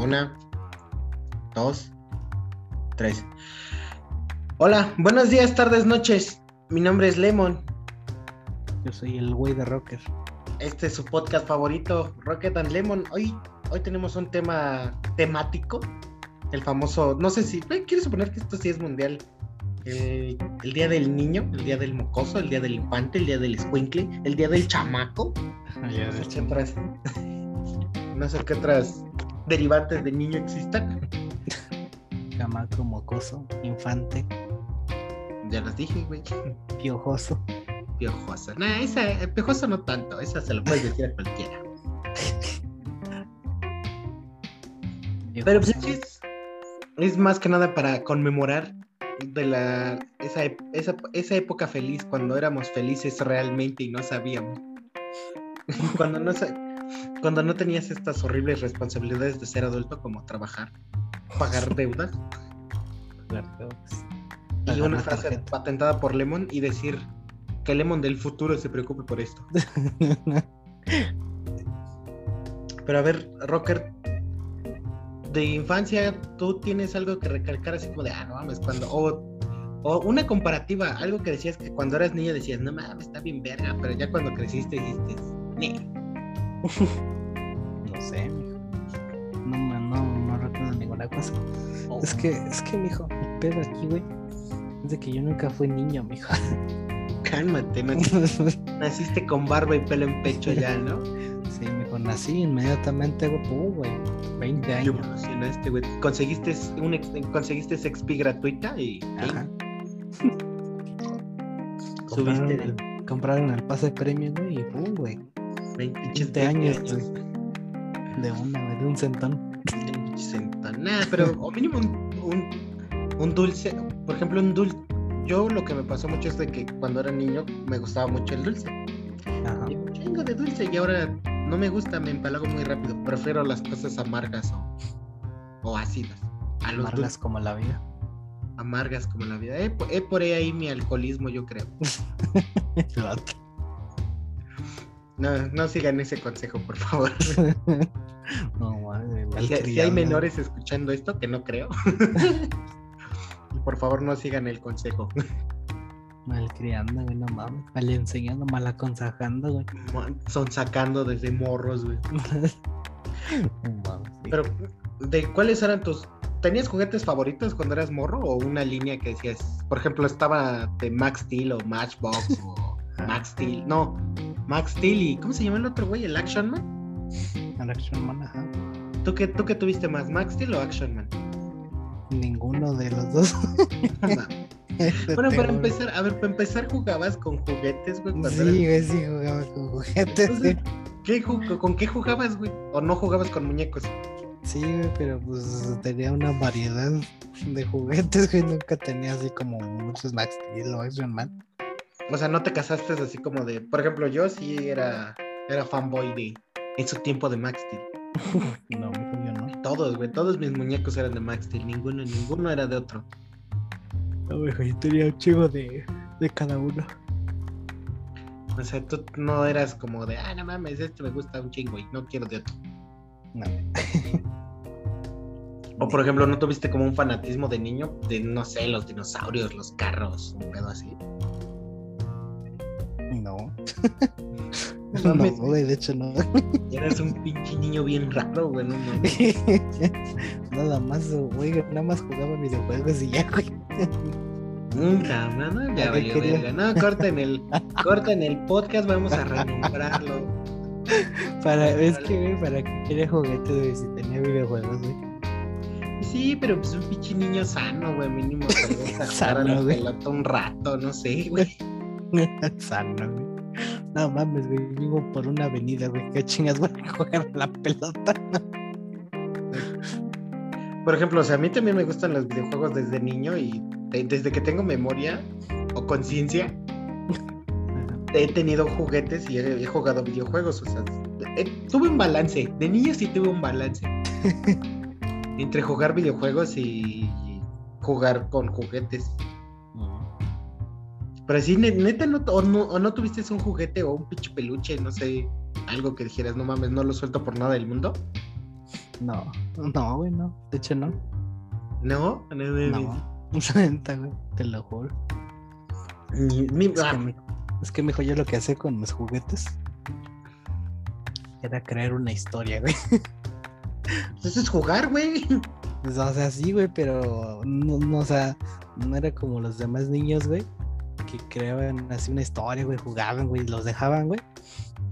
Una, dos, tres. Hola, buenos días, tardes, noches. Mi nombre es Lemon. Yo soy el güey de Rocker. Este es su podcast favorito, Rocket and Lemon. Hoy, hoy tenemos un tema temático. El famoso, no sé si, eh, quiero suponer que esto sí es mundial. El, el día del niño, el día del mocoso, el día del infante, el día del escuincle, el día del chamaco. No sé qué otras, no derivantes de niño existan. chamaco, mocoso, infante, Ya las dije, güey. piojoso. Piojosa. Nah, esa, eh, piojosa no tanto, esa se lo puedes decir a cualquiera. Pero pues piojoso. es, es más que nada para conmemorar de la esa, esa, esa época feliz, cuando éramos felices realmente y no sabíamos. cuando no sa- cuando no tenías estas horribles responsabilidades de ser adulto como trabajar, pagar deudas Claro, y una frase patentada por Lemon y decir que Lemon del futuro se preocupe por esto. Pero a ver, Rocker, de infancia, ¿tú tienes algo que recalcar así como de, ah, no mames, cuando... O, o una comparativa, algo que decías que cuando eras niño decías, no mames, está bien verga, pero ya cuando creciste dijiste, "Nee". no sé, mijo. No, no, no recuerdo ninguna cosa. O- Es que, es que, mijo, el pedo aquí, güey, es de que yo nunca fui niño, mijo. Cálmate, no- naciste con barba y pelo en pecho ya, ¿no? sí, mijo, nací inmediatamente, güey, pum, güey, 20 Y años. evolucionaste, güey. Conseguiste un conseguiste XP gratuita y Ajá. subiste Compraron el, compraron el pase premium, güey, y pum, güey, 20, pinches 20 años, 20 güey. De una, de un centón. Nada, pero o mínimo un, un, un dulce. Por ejemplo, un dulce. Yo lo que me pasó mucho es de que cuando era niño me gustaba mucho el dulce. Ajá. Y un chingo de dulce y ahora no me gusta, me empalago muy rápido. Prefiero las cosas amargas o, o ácidas. A los Amargas dulces como la vida. amargas como la vida. He, he por ahí mi alcoholismo, yo creo. No, no sigan ese consejo, por favor. no, madre, Si, si hay menores escuchando esto, que no creo. por favor, no sigan el consejo. Malcriando, güey, no mames. Mal enseñando, mal aconsejando, güey. Son sacando desde morros, güey. No mames, sí. Pero, ¿de cuáles eran tus... ¿Tenías juguetes favoritos cuando eras morro o una línea que decías, por ejemplo, estaba de Max Steel o Matchbox o Max Steel? No, Max Steel y ¿cómo se llama el otro güey? ¿El Action Man? Al Action Man, ajá. ¿Tú qué, ¿Tú qué tuviste más, Max Steel o Action Man? Ninguno de los dos. No. Bueno, para empezar, a ver, para empezar jugabas con juguetes, güey. Sí, güey, sí jugaba con juguetes, Entonces, güey. ¿qué ju- ¿Con qué jugabas, güey? ¿O no jugabas con muñecos? Sí, güey, pero pues tenía una variedad de juguetes, güey. Nunca tenía así como muchos Max Steel o Action Man. O sea, no te casaste así como de. Por ejemplo, yo sí era, era fanboy de. En su tiempo de Max Steel. No, yo no. Todos, güey. Todos mis muñecos eran de Max Steel. Ninguno, ninguno era de otro. No, mijo, yo tenía un chivo de, de cada uno. O sea, tú no eras como de. Ah, no mames, este me gusta un chingo y no quiero de otro. No. O por ejemplo, ¿no tuviste como un fanatismo de niño? De, no sé, los dinosaurios, los carros, un pedo así. No. No No, güey, de hecho no. Eras un pinche niño bien raro, güey. No nada más, güey, nada más jugaba videojuegos y ya, güey. Nunca, no, no, ya ¿A qué valió quería? verga. No, corten el, corten el podcast, vamos a renombrarlo. Para, es que, güey, para qué quería juguetes, güey, si tenía videojuegos, güey. Sí, pero pues un pinche niño sano, güey, mínimo Sano, güey. pelota un rato, no sé, güey. Sano, güey. No mames, güey, vivo por una avenida, güey. ¿Qué chingas voy a jugar la pelota? Por ejemplo, o sea, a mí también me gustan los videojuegos desde niño y de- desde que tengo memoria o conciencia, he tenido juguetes y he, he jugado videojuegos, o sea, eh, tuve un balance, de niño sí tuve un balance. Entre jugar videojuegos y jugar con juguetes. Pero sí, ne- neta, no, o, no, o no tuviste un juguete o un pinche peluche, no sé, algo que dijeras, no mames, no lo suelto por nada del mundo. No, no, güey, no. De hecho, no. ¿No? No, No. Te lo juro. Mi- mi- Es ah, que, es que, mijo, yo lo que hacía con mis juguetes era crear una historia, güey. Eso es jugar, güey. Pues, o sea, sí, güey, pero no, no, o sea, no era como los demás niños, güey, que creaban así una historia, güey, jugaban, güey, los dejaban, güey.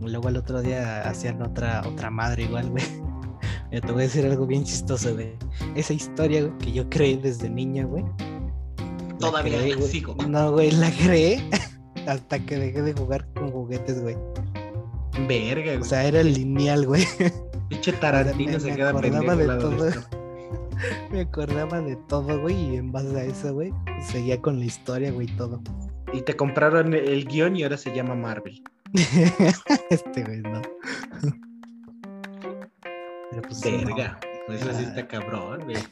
Y luego al otro día hacían otra, otra madre igual, güey. Mira, te voy a decir algo bien chistoso, güey. Esa historia güey, que yo creé desde niño, güey. Todavía la güey. sigo. No, güey, la creé hasta que dejé de jugar con juguetes, güey. Verga, O güey. sea, era lineal, güey. Pinche Tarantino me- se me queda acordaba de todo. Me acordaba de todo, güey, y en base a eso, güey, seguía con la historia, güey, todo. Y te compraron el guion y ahora se llama Marvel. este, güey, no. Pero pues, sí, no. Verga. Eso sí Ah. está cabrón, güey.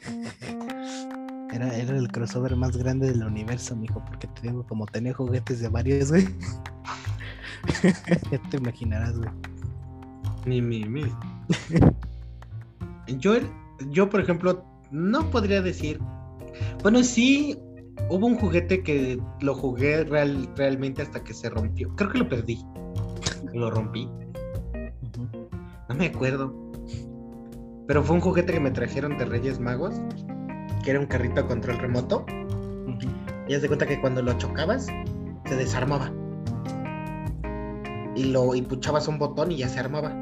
Era, era el crossover más grande del universo, mijo, porque te digo, como tenía juguetes de varios, güey. ya te imaginarás, güey. Ni mi, mi. Yo, yo, por ejemplo, no podría decir. Bueno, sí, hubo un juguete que lo jugué real, realmente hasta que se rompió. Creo que lo perdí. Lo rompí. No me acuerdo. Pero fue un juguete que me trajeron de Reyes Magos, que era un carrito a control remoto. Y haz de cuenta que cuando lo chocabas, se desarmaba. Y lo y puchabas un botón y ya se armaba.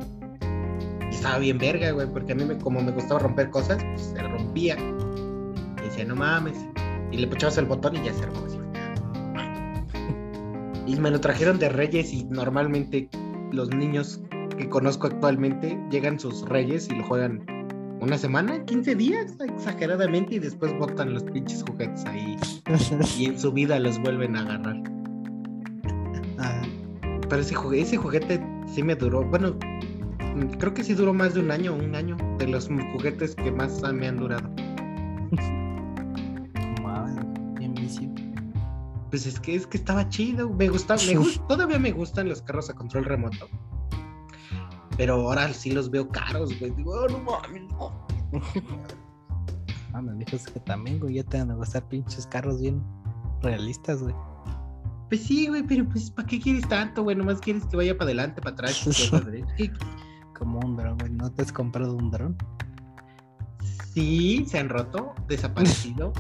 Y estaba bien verga, güey, porque a mí me- como me gustaba romper cosas, pues se rompía. Y decía, no mames. Y le puchabas el botón y ya se así. Y me lo trajeron de Reyes y normalmente los niños que conozco actualmente llegan sus Reyes y lo juegan una semana, 15 días, exageradamente, y después botan los pinches juguetes ahí y en su vida los vuelven a agarrar. Ah, Pero ese, jugue- ese juguete sí me duró, bueno, creo que sí duró más de un año, un año, de los juguetes que más me han durado. Pues es que es que estaba chido, me gustaba, me todavía me gustan los carros a control remoto. Pero ahora sí los veo caros, güey. Digo, "Oh, no mames, no". Ah, me dijo es que también, güey, ya te van a gustar pinches carros bien realistas, güey. Pues sí, güey, pero pues ¿para qué quieres tanto, güey? Nomás quieres que vaya para adelante, para atrás. y para derecha. ¿Qué- Como un dron, güey. ¿No te has comprado un dron? Sí, se han roto, desaparecido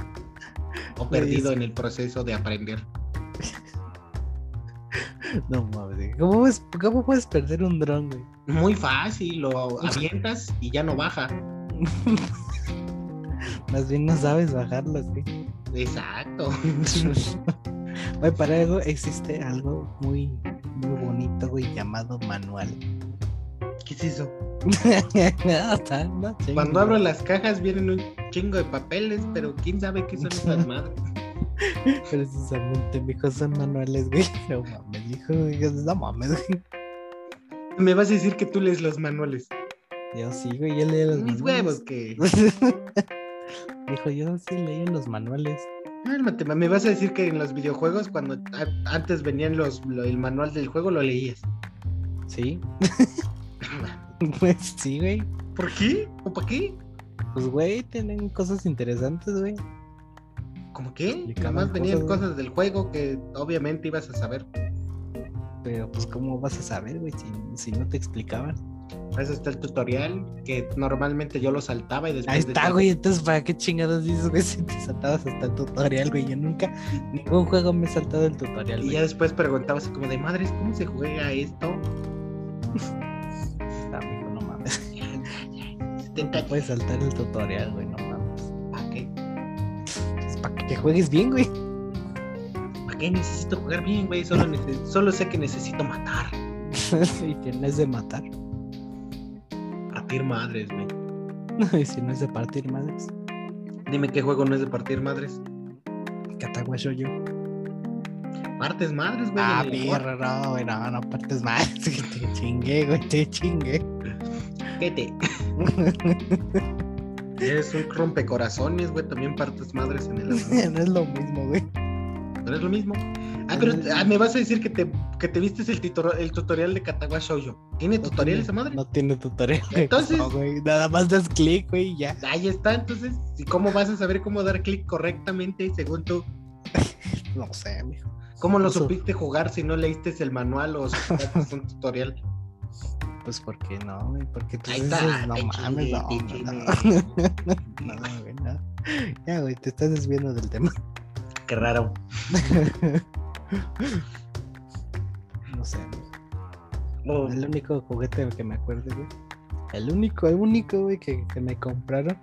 o perdido en el proceso de aprender. No mames. ¿Cómo puedes, ¿Cómo puedes perder un dron, güey? Muy fácil, lo avientas y ya no baja. Más bien no sabes bajarlos, güey. Exacto. Güey, para algo existe algo muy, muy bonito, güey, llamado manual. ¿Qué es eso? No, Cuando abro las cajas vienen un chingo de papeles, pero quién sabe qué son esas madres. Precisamente, mijo, son manuales, güey. No mames, hijo, no mames, güey. Me vas a decir que tú lees los manuales. Yo sí, güey, yo leí los Mis manuales. huevos que. Dijo, yo sí leí los manuales. Cálmate, ma, me vas a decir que en los videojuegos, cuando antes venían los lo- el manual del juego, lo leías. Sí, pues sí, güey. ¿Por qué? ¿O para qué? Pues, güey, tienen cosas interesantes, güey. ¿Cómo qué? Explicaban Nada más venían cosas, cosas del juego que obviamente ibas a saber. Pero, pues, ¿cómo vas a saber, güey, si, si no te explicaban? Para eso está el tutorial, que normalmente yo lo saltaba y después. Ahí está, güey. Entonces, ¿para qué chingados dices, güey, si te saltabas hasta el tutorial, güey? Yo nunca, ningún juego me he saltado el tutorial, Y güey. ya después preguntabas como de madres, ¿cómo se juega esto? Puedes saltar el tutorial, güey, no mames. ¿Para qué? Pues, es para que te juegues bien, güey. ¿Para qué necesito jugar bien, güey? Solo, solo sé que necesito matar. y que no es de matar. Partir madres, güey. No, y si no es de partir madres. Dime qué juego no es de partir madres. Katagua Shoyo. Partes madres, güey. Ah, perro, no, güey, no, no partes más. Te chingué, güey, te chingué. ¿Qué te? Eres un rompecorazones, güey. También partes madres en el amor. no es lo mismo, güey. Pero es lo mismo. Ah, pero ah, me vas a decir que te, que te vistes el, titoro- el tutorial de Katawa Shoujo. ¿Tiene No tutorial tiene- esa madre? No tiene tutorial. Entonces- No, güey, nada más das clic, güey, y ya. Ahí está, entonces. ¿Y cómo vas a saber cómo dar clic correctamente según tú? No sé, mijo. ¿Cómo lo supiste jugar si no leíste el manual o un tutorial? Pues porque no, güey, porque tú Ahí dices, está, no mames, no, no, güey. Ya, güey, te estás desviando del tema. Qué raro. No sé. Oh, El único juguete que me acuerdo, güey. El único, el único, güey, que, que me compraron.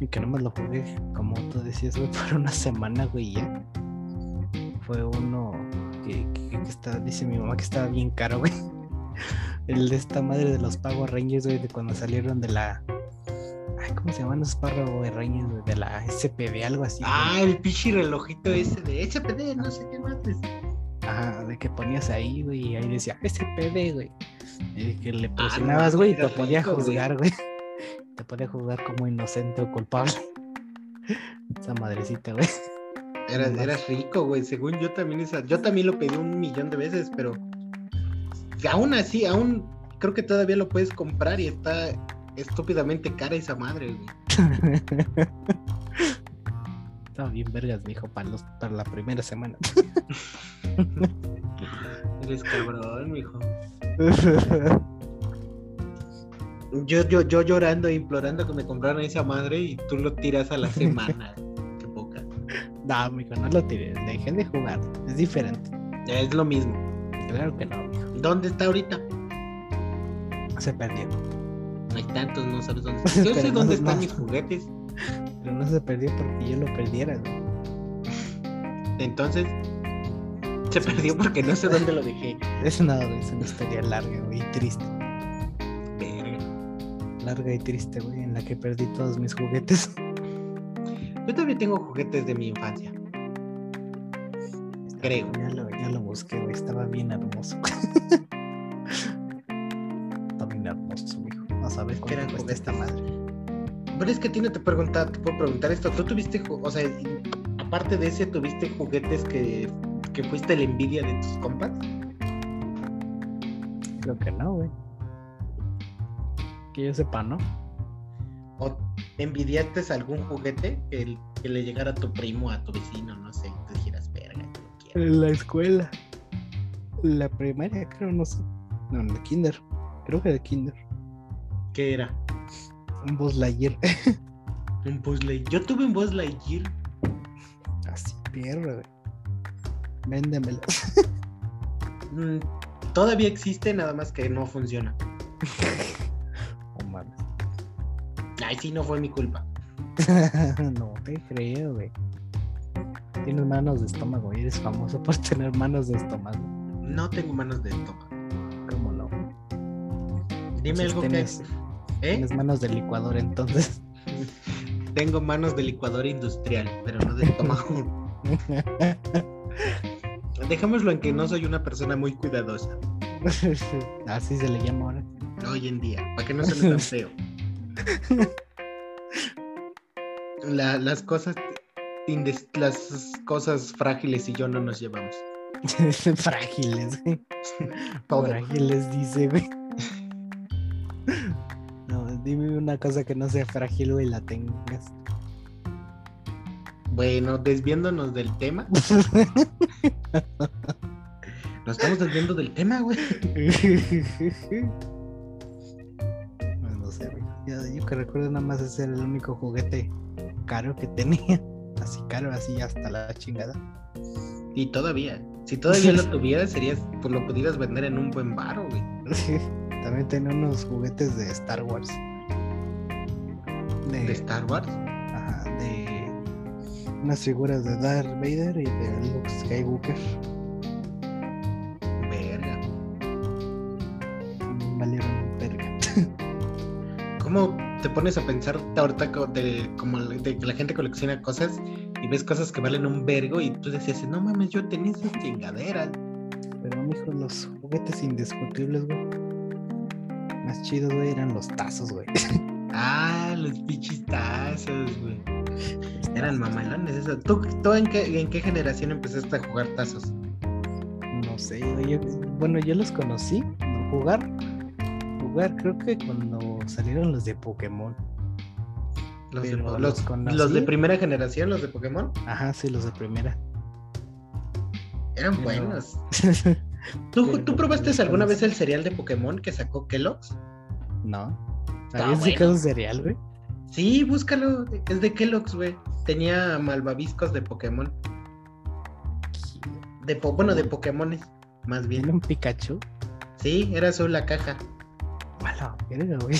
Y que no me lo jugué, como tú decías, güey, por una semana, güey, ya. Fue uno que, que, que está, dice mi mamá que estaba bien caro, güey. El de esta madre de los Power Rangers, güey, de cuando salieron de la. Ay, ¿cómo se llaman los Power Rangers, güey? De la SPD, algo así. güey. Ah, el pichi relojito ese de SPD, no sé qué más. Ajá, de que ponías ahí, güey, y ahí decía SPD, güey. Y de que le Ah, no presionabas, güey, y te podía rico, güey. juzgar, güey. Te podía juzgar como inocente o culpable. Esa madrecita, güey. Era, No eras rico, güey. Según yo también esa, yo también lo pedí un millón de veces, pero aún así, aún creo que todavía lo puedes comprar y está estúpidamente cara esa madre, güey. Estaba bien vergas, mijo, para, los, para la primera semana. Eres cabrón, mijo. Yo, yo, yo llorando e implorando que me compraran esa madre y tú lo tiras a la semana. No, mijo, no lo tiré. Dejé de jugar. Es diferente. Es lo mismo. Claro que no, mijo. ¿Dónde está ahorita? Se perdió. No hay tantos, no sabes dónde está. Yo sé no- dónde no. están mis juguetes. Pero no se perdió porque yo lo perdiera, güey. Entonces, se perdió porque no sé dónde lo dejé. Es güey. Es una historia larga, güey, y triste. Verga. Larga y triste, güey, en la que perdí todos mis juguetes. Yo todavía tengo juguetes de mi infancia. Creo. Ya lo, ya lo busqué, güey. Estaba bien hermoso. Está bien hermoso, mijo. A saber eran cuánto cuesta esta juguetes. madre. Pero es que a ti no te, pregunta, te puedo preguntar esto. ¿Tú tuviste, o sea, aparte de ese, tuviste juguetes que, que fuiste la envidia de tus compas? Creo que no, güey. Que yo sepa, ¿no? ¿O envidiaste algún juguete que, le llegara a tu primo, a tu vecino, no sé, y te dijeras, verga, yo lo quiero? En la escuela. La primaria, creo, no sé. No, en el kinder. Creo que de kinder. ¿Qué era? Un Buzz Lightyear. Un Buzz Lightyear. Yo tuve un Buzz Lightyear. Así, pierro, güey. Véndemelo. Mm, todavía existe, nada más que no funciona. Ay, sí, no fue mi culpa. no te creo, güey. Tienes manos de estómago y eres famoso por tener manos de estómago. No tengo manos de estómago. ¿Cómo no? Dime Entonces algo tienes, que... ¿Eh? tienes manos de licuador, entonces. Tengo manos de licuadora industrial, pero no de estómago. Dejémoslo en que no soy una persona muy cuidadosa Así se le llama ahora. hoy en día, para que no suene tan feo. La- las cosas las cosas frágiles y yo no nos llevamos. Frágiles, güey. Todo. Frágiles, dice, güey. No, dime una cosa que no sea frágil, güey, la tengas. Bueno, desviándonos del tema. Nos estamos desviando del tema, güey. Yo, yo que recuerdo nada más ese era el único juguete caro que tenía. Así caro, así hasta la chingada. Y todavía, si todavía lo tuvieras, serías, pues lo pudieras vender en un buen baro, güey. También tenía unos juguetes de Star Wars. De, De Star Wars. ajá, de unas figuras de Darth Vader y de Luke Skywalker. ¿Cómo te pones a pensar ahorita de, como de que la gente colecciona cosas y ves cosas que valen un vergo y tú decías, no mames, yo tenía esas chingaderas? Pero, mijo, los juguetes indiscutibles, güey. Más chidos, güey, eran los tazos, güey. Ah, los pichistazos, güey. Eran mamalones eso. ¿Tú, tú en, qué, en qué generación empezaste a jugar tazos? No sé, güey. bueno, yo los conocí. ¿no? Jugar. Jugar, creo que cuando salieron los de Pokémon. Los, de, los los, los de primera generación, los de Pokémon, Ajá, sí, los de primera. eran Pero- buenos. ¿Tú, pero ¿Tú probaste alguna vez el cereal de Pokémon que sacó Kellogg's? no. ¿Habías bueno. sacado un cereal, güey? Sí, búscalo. Es de Kellogg's, güey. Tenía malvaviscos de Pokémon. De po- bueno, de Pokémones, más ¿Tiene bien. un Pikachu? Sí, era azul la caja. A la verga, güey.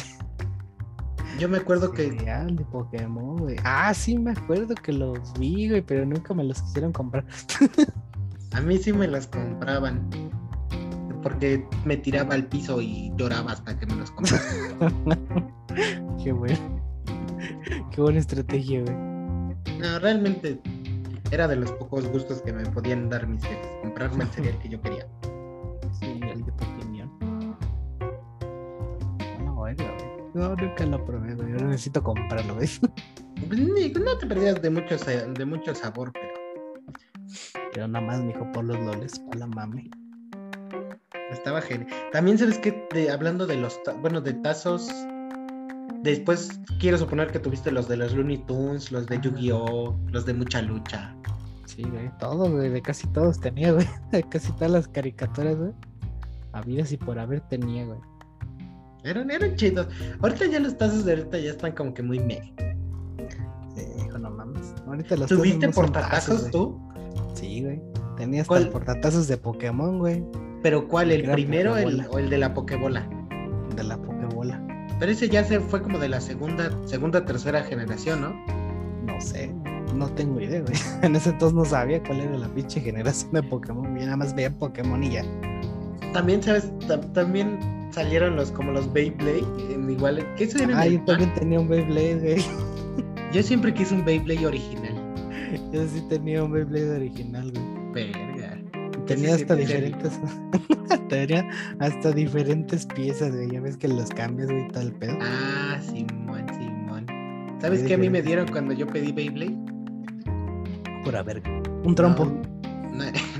Yo me acuerdo que de Pokémon, güey. Ah, sí, me acuerdo que los vi, güey, pero nunca me los quisieron comprar. a mí sí me las compraban. Porque me tiraba al piso y lloraba hasta que me los compraban. Qué bueno. Qué buena estrategia, güey. No, realmente era de los pocos gustos que me podían dar mis jefes. Comprarme el cereal que yo quería. Sí, el de Pokémon. No, nunca lo probé, güey. Ahora necesito comprarlo, güey. Pues, no te perdías de mucho, de mucho sabor, pero Pero nada más, mijo, por los loles, para la mame. estaba genial. También sabes que hablando de los, bueno, de tazos, después quiero suponer que tuviste los de los Looney Tunes, los de Yu-Gi-Oh, los de Mucha Lucha. Sí, güey. Todos, güey. De casi todos tenía, güey. De casi todas las caricaturas, güey. Habidas y por haber tenía, güey. Eran, eran chidos. Ahorita ya los tazos de ahorita ya están como que muy meh. Sí, hijo, no mames. Ahorita los ¿Tuviste no portatazos tú? Sí, güey. Tenía hasta ¿Cuál? el portatazos de Pokémon, güey. ¿Pero cuál? ¿El primero el- o el de la Pokébola? De la Pokébola. Pero ese ya se fue como de la segunda, segunda, tercera generación, ¿no? No sé. No tengo idea, güey. En ese entonces no sabía cuál era la pinche generación de Pokémon. Yo nada más veía Pokémon y ya. También, ¿sabes? Ta- también salieron los como los Beyblade, en igual, ¿qué en Ah, yo también tenía un Beyblade, güey. Yo siempre quise un Beyblade original. Yo sí tenía un Beyblade original, güey. Verga. Tenía hasta diferentes. tenía hasta diferentes piezas, güey. Ya ves que los cambias, güey, el pedo. Ah, Simón, Simón. ¿Sabes qué a mí me dieron cuando yo pedí Beyblade? Pura verga. Un trompo. No,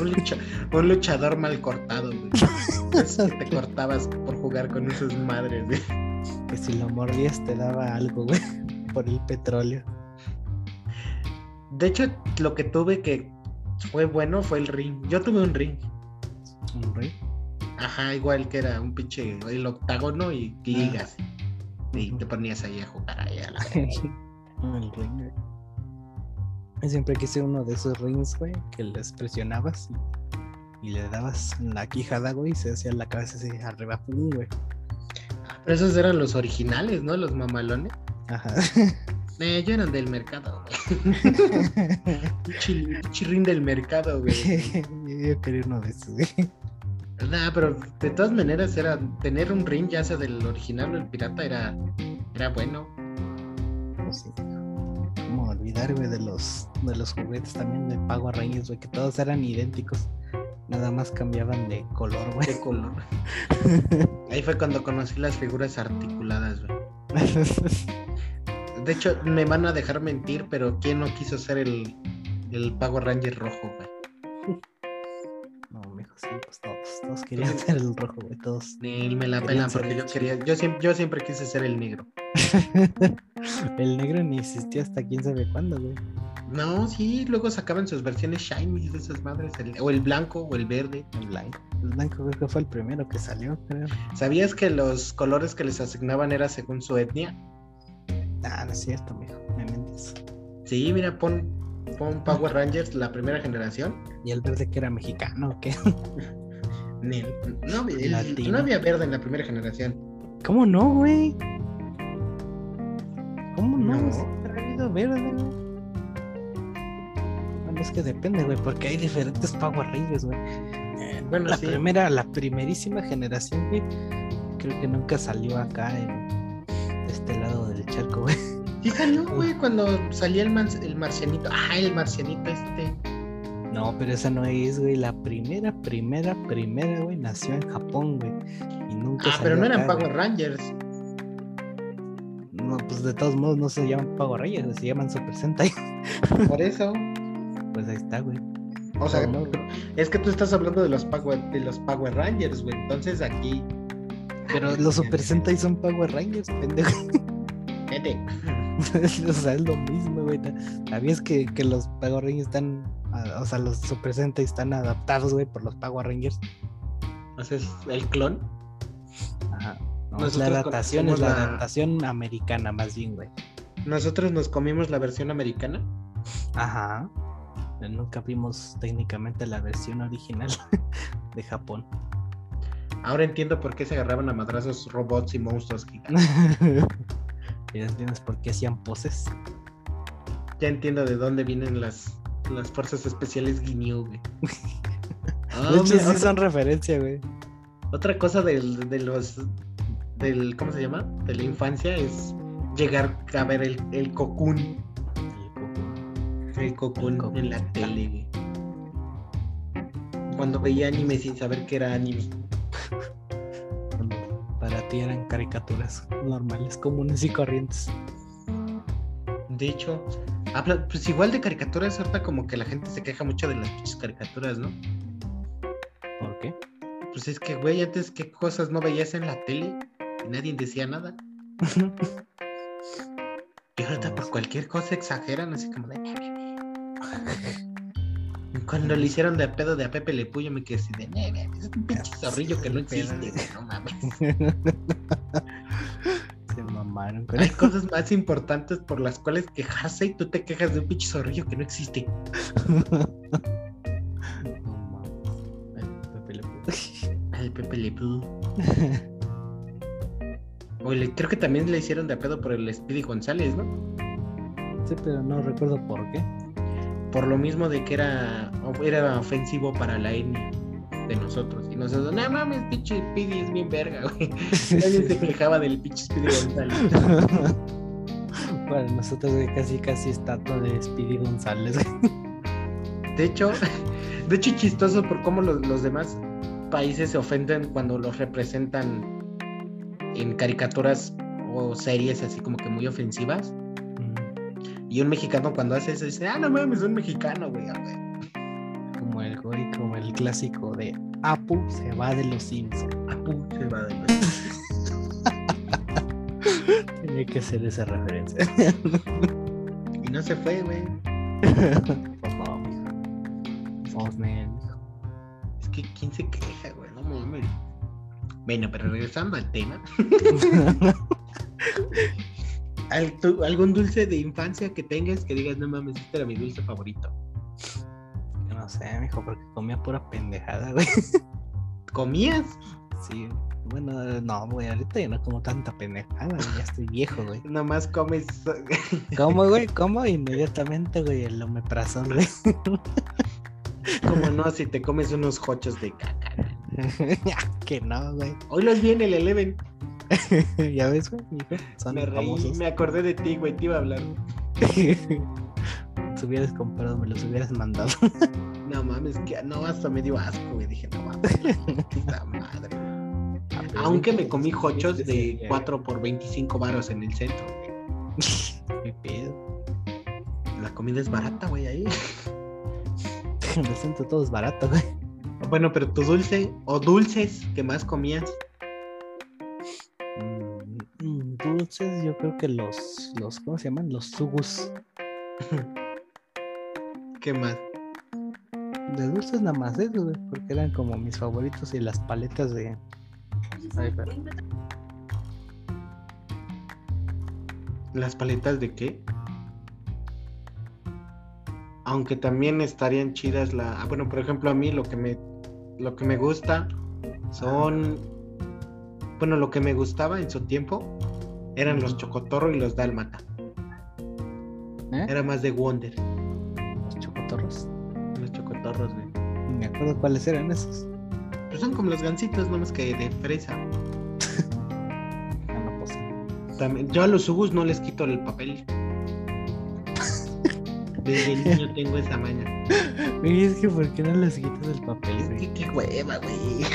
un, lucha- un luchador mal cortado, güey. Es que te cortabas por jugar con esas madres, güey. Que si lo mordías te daba algo, güey. Por el petróleo. De hecho, lo que tuve que fue bueno fue el ring. Yo tuve un ring. Un rey. Ajá, igual que era un pinche el octágono y ligas. Y te ponías ahí a jugar ahí a la el ring, siempre quise uno de esos rings, güey, que les presionabas y, y le dabas la quijada, güey, y se hacía la cabeza así arriba, pum, güey. Pero esos eran los originales, ¿no? Los mamalones. Ajá. Eh, yo eran del mercado, güey. Pinche ring del mercado, güey. Yo quería uno de esos, güey. Nah, pero de todas maneras era tener un ring, ya sea del original o el pirata, era, era bueno. Pues sí. Olvidar, güey, de los, de los juguetes también de Power Rangers, güey, que todos eran idénticos. Nada más cambiaban de color, güey. De color. Ahí fue cuando conocí las figuras articuladas, güey. De hecho, me van a dejar mentir, pero ¿quién no quiso ser el, el Power Ranger rojo, güey? no, mijo, sí, pues todos, todos querían ser el rojo, güey, todos. Ni me la pelan porque yo quería, yo siempre, yo siempre quise ser el negro. el negro ni existía hasta quién sabe cuándo, güey. No, sí, luego sacaban sus versiones shiny de esas madres, el- o el blanco o el verde. El blanco. El blanco creo que fue el primero que salió, creo. ¿Sabías que los colores que les asignaban era según su etnia? Ah, no es cierto, mijo, me mentes. Sí, mira, pon, pon Power Rangers, la primera generación. ¿Y el verde que era mexicano o qué? Ni- No, había verde en la primera generación. ¿Cómo no, güey? ¿Cómo no? No. Siempre ha habido verde, güey. Bueno, es que depende, güey, porque hay diferentes Power Rangers, güey. Eh, Bueno, la sí. primera, la primerísima generación, güey, creo que nunca salió acá en este lado del charco, güey. Sí salió, güey, cuando salía el, man- el marcianito. Ah, el marcianito este. No, pero esa no es, güey. La primera, primera, primera, güey, nació en Japón, güey. Y nunca Ah, pero no eran acá, Power güey. Rangers. pues de todos modos no se llaman Power Rangers, se llaman Super Sentai. Por eso. Pues ahí está, güey. O sea, No, no. es que tú estás hablando de los Power, de los Power Rangers, güey. Entonces aquí. Pero los Super Sentai son Power Rangers, pendejo. Vete. o sea, es lo mismo, güey. ¿Sabías que, que los Power Rangers están, o sea, los Super Sentai están adaptados, güey, por los Power Rangers? O sea, es el clon. Ajá. No, Nosotros la adaptación es la la- adaptación americana, más bien, güey. Nosotros nos comimos la versión americana. Ajá. Nunca vimos técnicamente la versión original de Japón. Ahora entiendo por qué se agarraban a madrazos robots y monstruos gigantes. ¿Ya entiendes por qué hacían poses? Ya entiendo de dónde vienen las, las fuerzas especiales Ginyu, güey. Ah, de hecho, mira, sí otra, son referencia, güey. otra cosa del, de los del ¿cómo se llama? de la infancia es llegar a ver el, el cocoon, el cocoon cocoon. en la tele, güey. Cuando veía anime sin saber que era anime. Para ti eran caricaturas normales, comunes y corrientes. De hecho, habla, pues igual de caricaturas, ahorita como que la gente se queja mucho de las caricaturas, ¿no? ¿Por qué? Pues es que, güey, antes qué cosas no veías en la tele y nadie decía nada. Y ahorita por cualquier cosa exageran, así como de. Cuando le hicieron de a pedo de a Pepe Le Puyo, me quedé así de. "Ne, ne, Es un pinche zorrillo que no existe, no mames. Se mamaron con Hay cosas más importantes por las cuales quejarse y tú te quejas de un pinche zorrillo que no existe. No mames. Ay, Pepe Le Pew. Ay, Pepe Le Pew. O le- creo que también le hicieron de a pedo por el Speedy González, ¿no? Sí, pero no recuerdo por qué. Por lo mismo de que era, era ofensivo para la etnia de nosotros. Y nosotros, no mames, pinche Speedy es bien verga, güey. Nadie se quejaba del pinche Speedy González. Para nosotros, güey, casi casi estatua de Speedy González. güey. De hecho, de hecho chistoso por cómo los, los demás países se ofenden cuando los representan en caricaturas o series así como que muy ofensivas. Y un mexicano cuando hace eso dice, ah, no mames, un mexicano, güey. güey". Como el güey, como el clásico de Apu se va de los Simpsons. Apu se va de los- Tenía que hacer esa referencia. Y no se fue, güey. Pues no, mijo. Oh, man. Es que quién se queja, güey, no mames. Bueno, pero regresando al tema. ¿Algún dulce de infancia que tengas que digas, no mames, este era mi dulce favorito? Yo no sé, mijo, porque comía pura pendejada, güey. ¿Comías? Sí. Bueno, no, güey, ahorita ya no como tanta pendejada, güey, ya estoy viejo, güey. Nomás comes. ¿Cómo, güey? ¿Cómo? Inmediatamente, güey, el omeprazol, güey. Como no, si te comes unos hochos de caca. que no, güey. Hoy los vi en el Eleven. ya ves, güey, son Me reí, famosos. me acordé de ti, güey, te iba a hablar. Si hubieras comprado, me los hubieras mandado. No mames, que no, hasta me dio asco, güey. Dije, no mames, esta madre. Aunque me comí hochos de 4 por 25 varos en el centro. güey. ¿Qué pedo? La comida es barata, güey, ahí. En el centro todo es barato, güey. Bueno, pero tu dulce o dulces que más comías. Mm, mm, Dulces, yo creo que los, los, ¿cómo se llaman? Los sugus. ¿Qué más? De dulces nada más eso, güey, porque eran como mis favoritos y las paletas de... Ay, pero... ¿Las paletas de qué? Aunque también estarían chidas la. ah, bueno, por ejemplo, a mí lo que me lo que me gusta son. Bueno, lo que me gustaba en su tiempo eran los chocotorro y los dálmata. ¿Eh? Era más de Wonder. Los chocotorros. Los chocotorros, güey. Me acuerdo cuáles eran esos. Pues son como los gancitos, nomás que de fresa. Ah, no, pues. También, yo a los subus no les quito el papel. Desde niño tengo esa maña. Güey, es que ¿por qué no les quitas el papel, Es güey? que qué hueva, güey.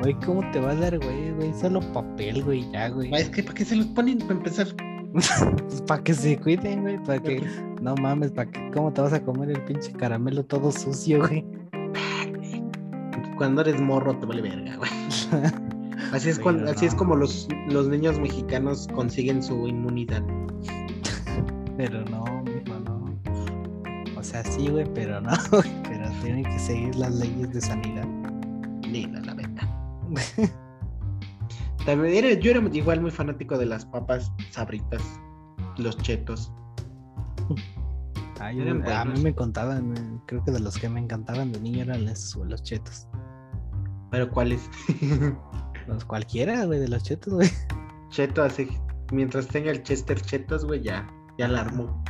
Güey, ¿cómo te va a dar, güey, güey? Solo papel, güey, ya, güey. Es que ¿para qué se los ponen para empezar? pues para que se cuiden, güey, para que no mames, para que cómo te vas a comer el pinche caramelo todo sucio, güey. Cuando eres morro te vale verga, güey. Así es, cuando, así es como los, los niños mexicanos consiguen su inmunidad. Pero no. O sea, sí, güey, pero no, güey, pero tienen que seguir las leyes de sanidad. Linda, la verdad. También era- yo era igual muy fanático de las papas sabritas, los chetos. Ay, a mí me contaban, creo que de los que me encantaban de niño eran los chetos. Pero ¿cuáles? Los cualquiera, güey, de los chetos, güey. Cheto así. Mientras tenga el Chester Chetos, güey, ya, ya la armó.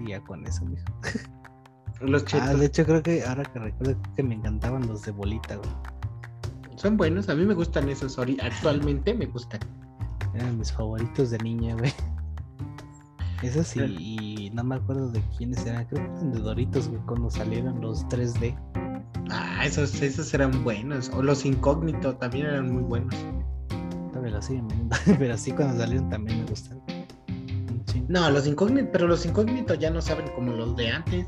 Y ya con eso, mijo. Los chetos Ah, de hecho, creo que ahora que recuerdo que me encantaban los de bolita, güey. son buenos, a mí me gustan esos. Actualmente me gustan. Eran mis favoritos de niña, güey. Esos y, y no me acuerdo de quiénes eran. Creo que eran de Doritos, güey, cuando salieron los 3D. Ah, esos, esos eran buenos. O los incógnitos también eran muy buenos. Todavía los siguen pero sí cuando salieron también me chingo. No, los incógnitos, pero los incógnitos ya no saben como los de antes.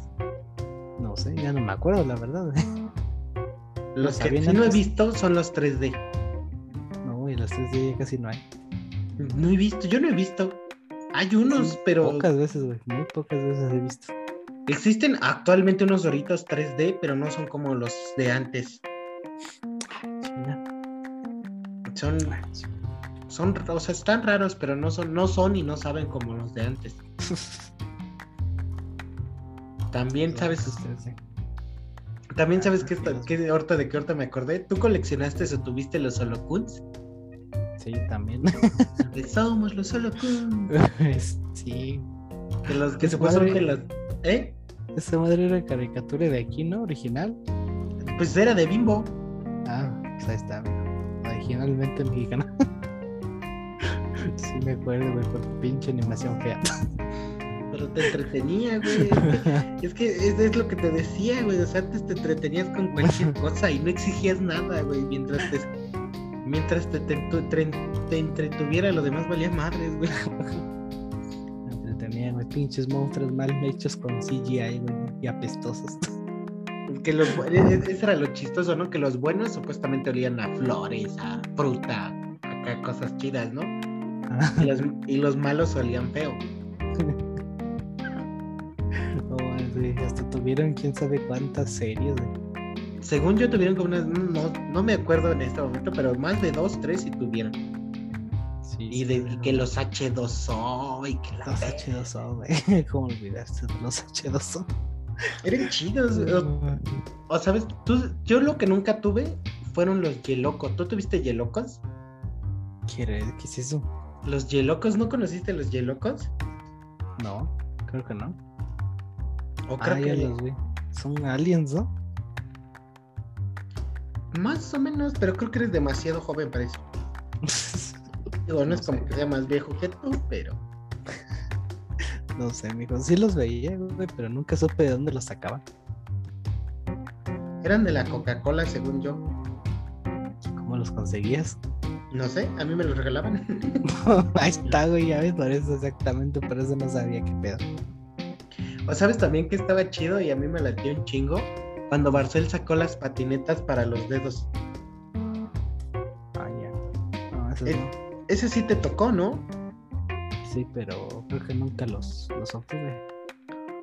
Ya no me acuerdo, la verdad. Los que sí no he visto son los 3D. No, güey, los 3D ya casi no hay. No he visto, yo no he visto. Hay unos, Sí, pero Pocas veces, güey, muy pocas veces he visto. existen actualmente unos Doritos 3D, pero no son como los de antes. China. Son, son, o sea, están raros, pero no son, no son y no saben como los de antes. También sabes, Los 3D. también sabes que, que ahorita de qué ahorita me acordé. ¿Tú coleccionaste o tuviste los Holocuns? Sí, también. Somos los Holocuns. sí. De los que Esa supuestamente madre- los. ¿Eh? Esa madre era caricatura de aquí, ¿no? Original. Pues era de Bimbo. Ah, pues ahí está. Originalmente mexicana. sí me acuerdo, güey, por pinche animación fea. Te entretenía, güey. Es que es, es lo que te decía, güey. O sea, antes te entretenías con cualquier cosa y no exigías nada, güey. Mientras te, mientras te, te, tre- te entretuviera, lo demás valía madres, güey. Entretenía, güey, pinches monstruos mal hechos con CGI, güey, y apestosos. Que los, eso era lo chistoso, ¿no? Que los buenos supuestamente olían a flores, a fruta, acá cosas chidas, ¿no? Y los, y los malos olían feo. Güey, hasta tuvieron quién sabe cuántas series, güey. Según yo tuvieron como unas, no, no me acuerdo en este momento, pero más de dos, tres sí tuvieron. Sí, Y, sí, de, y que los H2O y que la Los verga. H2O, güey. ¿Cómo olvidarse de los H2O? Eran chidos. O, o, sabes, tú, yo lo que nunca tuve fueron los Yelocos. ¿Tú tuviste Yelocos? ¿Quiere? ¿Qué es eso? ¿Los Yelocos? ¿No conociste los Yelocos? No, creo que no. O creo Ah, que ya los vi. Son aliens, ¿no? más o menos, pero creo que eres demasiado joven para eso. Digo, no, No es como que sea más viejo que tú, pero. no sé, mijo. Sí los veía, güey, pero nunca supe de dónde los sacaban. Eran de la Coca-Cola, según yo. ¿Cómo los conseguías? No sé, a mí me los regalaban. Ahí está, güey, ya ves, por eso exactamente, por eso no sabía qué pedo. Sabes también que estaba chido y a mí me latió un chingo cuando Barcel sacó las patinetas para los dedos. Ah, ya. No, esos no. Ese sí te tocó, ¿no? Sí, pero creo que nunca los, los obtuve.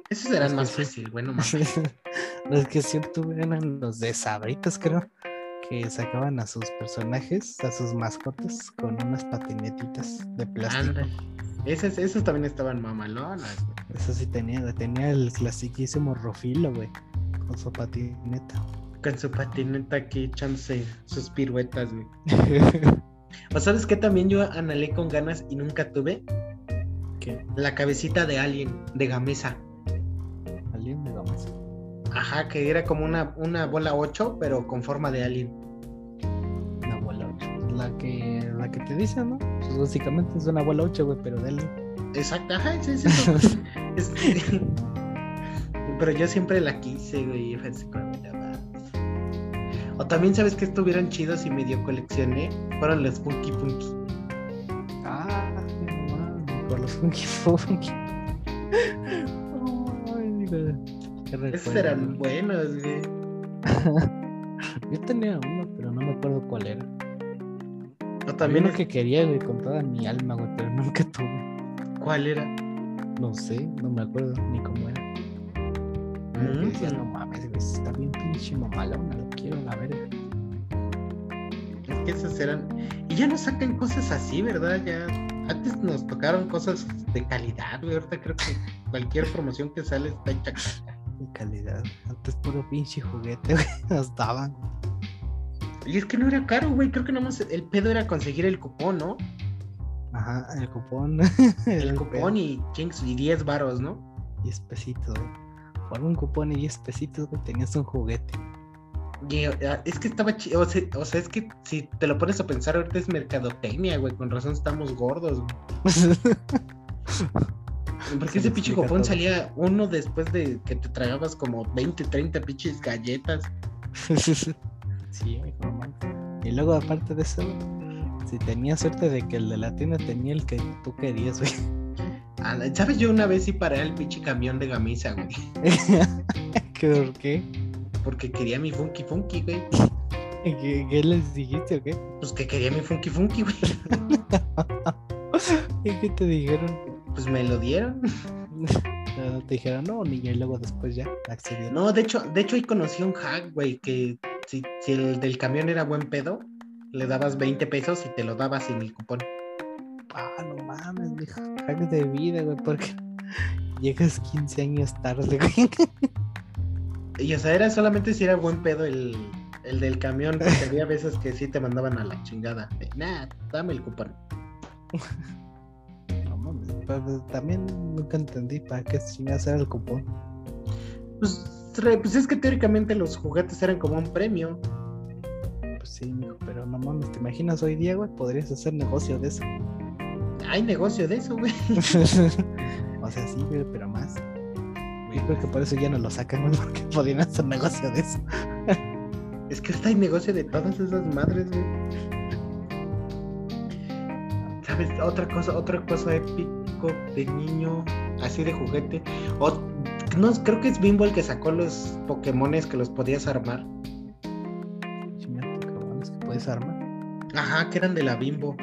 Esos eran más sí. fácil, bueno, más. los que sí obtuve eran los de Sabritas, creo. Que sacaban a sus personajes, a sus mascotas, con unas patinetitas de plástico. Esos, esos también estaban mamalonas, güey. Eso sí tenía, tenía el clasiquísimo Rofilo, güey. Con su patineta. Con su patineta aquí echándose sus piruetas, güey. ¿O sabes qué también yo anhelé con ganas y nunca tuve? ¿Qué? La cabecita de Alien, de Gamesa. ¿Alguien de Gómez? Ajá, que era como una, una bola 8, pero con forma de Alien. Una bola 8. La que, la que te dicen, ¿no? Pues básicamente es una bola 8, güey, pero alguien. Exacto, ajá, sí, sí. sí. Es- pero yo siempre la quise, güey. fue así como, "Mira, va". O también, ¿sabes que estuvieron chidos y medio coleccioné? Fueron los Punky Punky. Ah, no por los Funky Funky. Güey, qué Esos eran buenos, güey. Yo tenía uno, pero no me acuerdo cuál era. También uno que quería, güey, con toda mi alma, güey, pero nunca tuve. ¿Cuál era? No sé, no me acuerdo ni cómo era. Decía, Mm. no mames, güey, está bien pinche mamalona, lo quiero la verga. Es que esos eran. Y ya no sacan cosas así, ¿verdad? Ya. Antes nos tocaron cosas de calidad, güey. Ahorita creo que cualquier promoción que sale está hecha. De calidad. Antes puro pinche juguete, güey, nos daban. Y es que no era caro, güey. Creo que nomás el pedo era conseguir el cupón, ¿no? Ajá, el cupón. El cupón y, chings, y 10 varos, ¿no? 10 pesitos, güey. Por un cupón y 10 pesitos, güey, tenías un juguete. Y, ah, es que estaba chido. O sea, o sea, es que si te lo pones a pensar, ahorita es mercadotecnia, güey. Con razón estamos gordos, güey. Porque Se ese pinche cupón todo. salía uno después de que te tragabas como 20, 30 pinches galletas. sí, no mames. Y luego, aparte de eso, si tenías suerte de que el de la tienda tenía el que tú querías, güey. Ah, ¿Sabes? Yo una vez sí paré el pinche camión de Gamisa, güey. ¿Qué, ¿Por qué? Porque quería mi Funky Funky, güey. ¿Qué, qué les dijiste o qué? Pues que quería mi Funky Funky, güey. ¿Y qué te dijeron? Pues me lo dieron. No, te dijeron no, niña, y luego después ya accedieron. No, de hecho, de hecho ahí conocí un hack, güey, que si, si el del camión era buen pedo, le dabas 20 pesos y te lo dabas sin el cupón. Ah, no mames, mijo. Hack de vida, güey, porque llegas 15 años tarde, güey. Y o sea, era solamente si era buen pedo el, el del camión, porque había veces que sí te mandaban a la chingada. Nah, dame el cupón. No mames, pero también nunca entendí para qué chingas era el cupón. Pues, pues es que teóricamente los juguetes eran como un premio. Pues sí, mijo, pero no mames, ¿te imaginas hoy día, güey? Podrías hacer negocio de eso. Hay negocio de eso, güey. o sea, sí, güey, pero más. Yo creo que por eso ya no lo sacan, güey, porque podrían hacer negocio de eso. Es que ahorita hay negocio de todas esas madres, güey. ¿Sabes? Otra cosa, otra cosa épico de niño, así de juguete. No, creo que es Bimbo el que sacó los Pokémones que los podías armar. Cabrones, que puedes armar. Ajá, que eran de la Bimbo.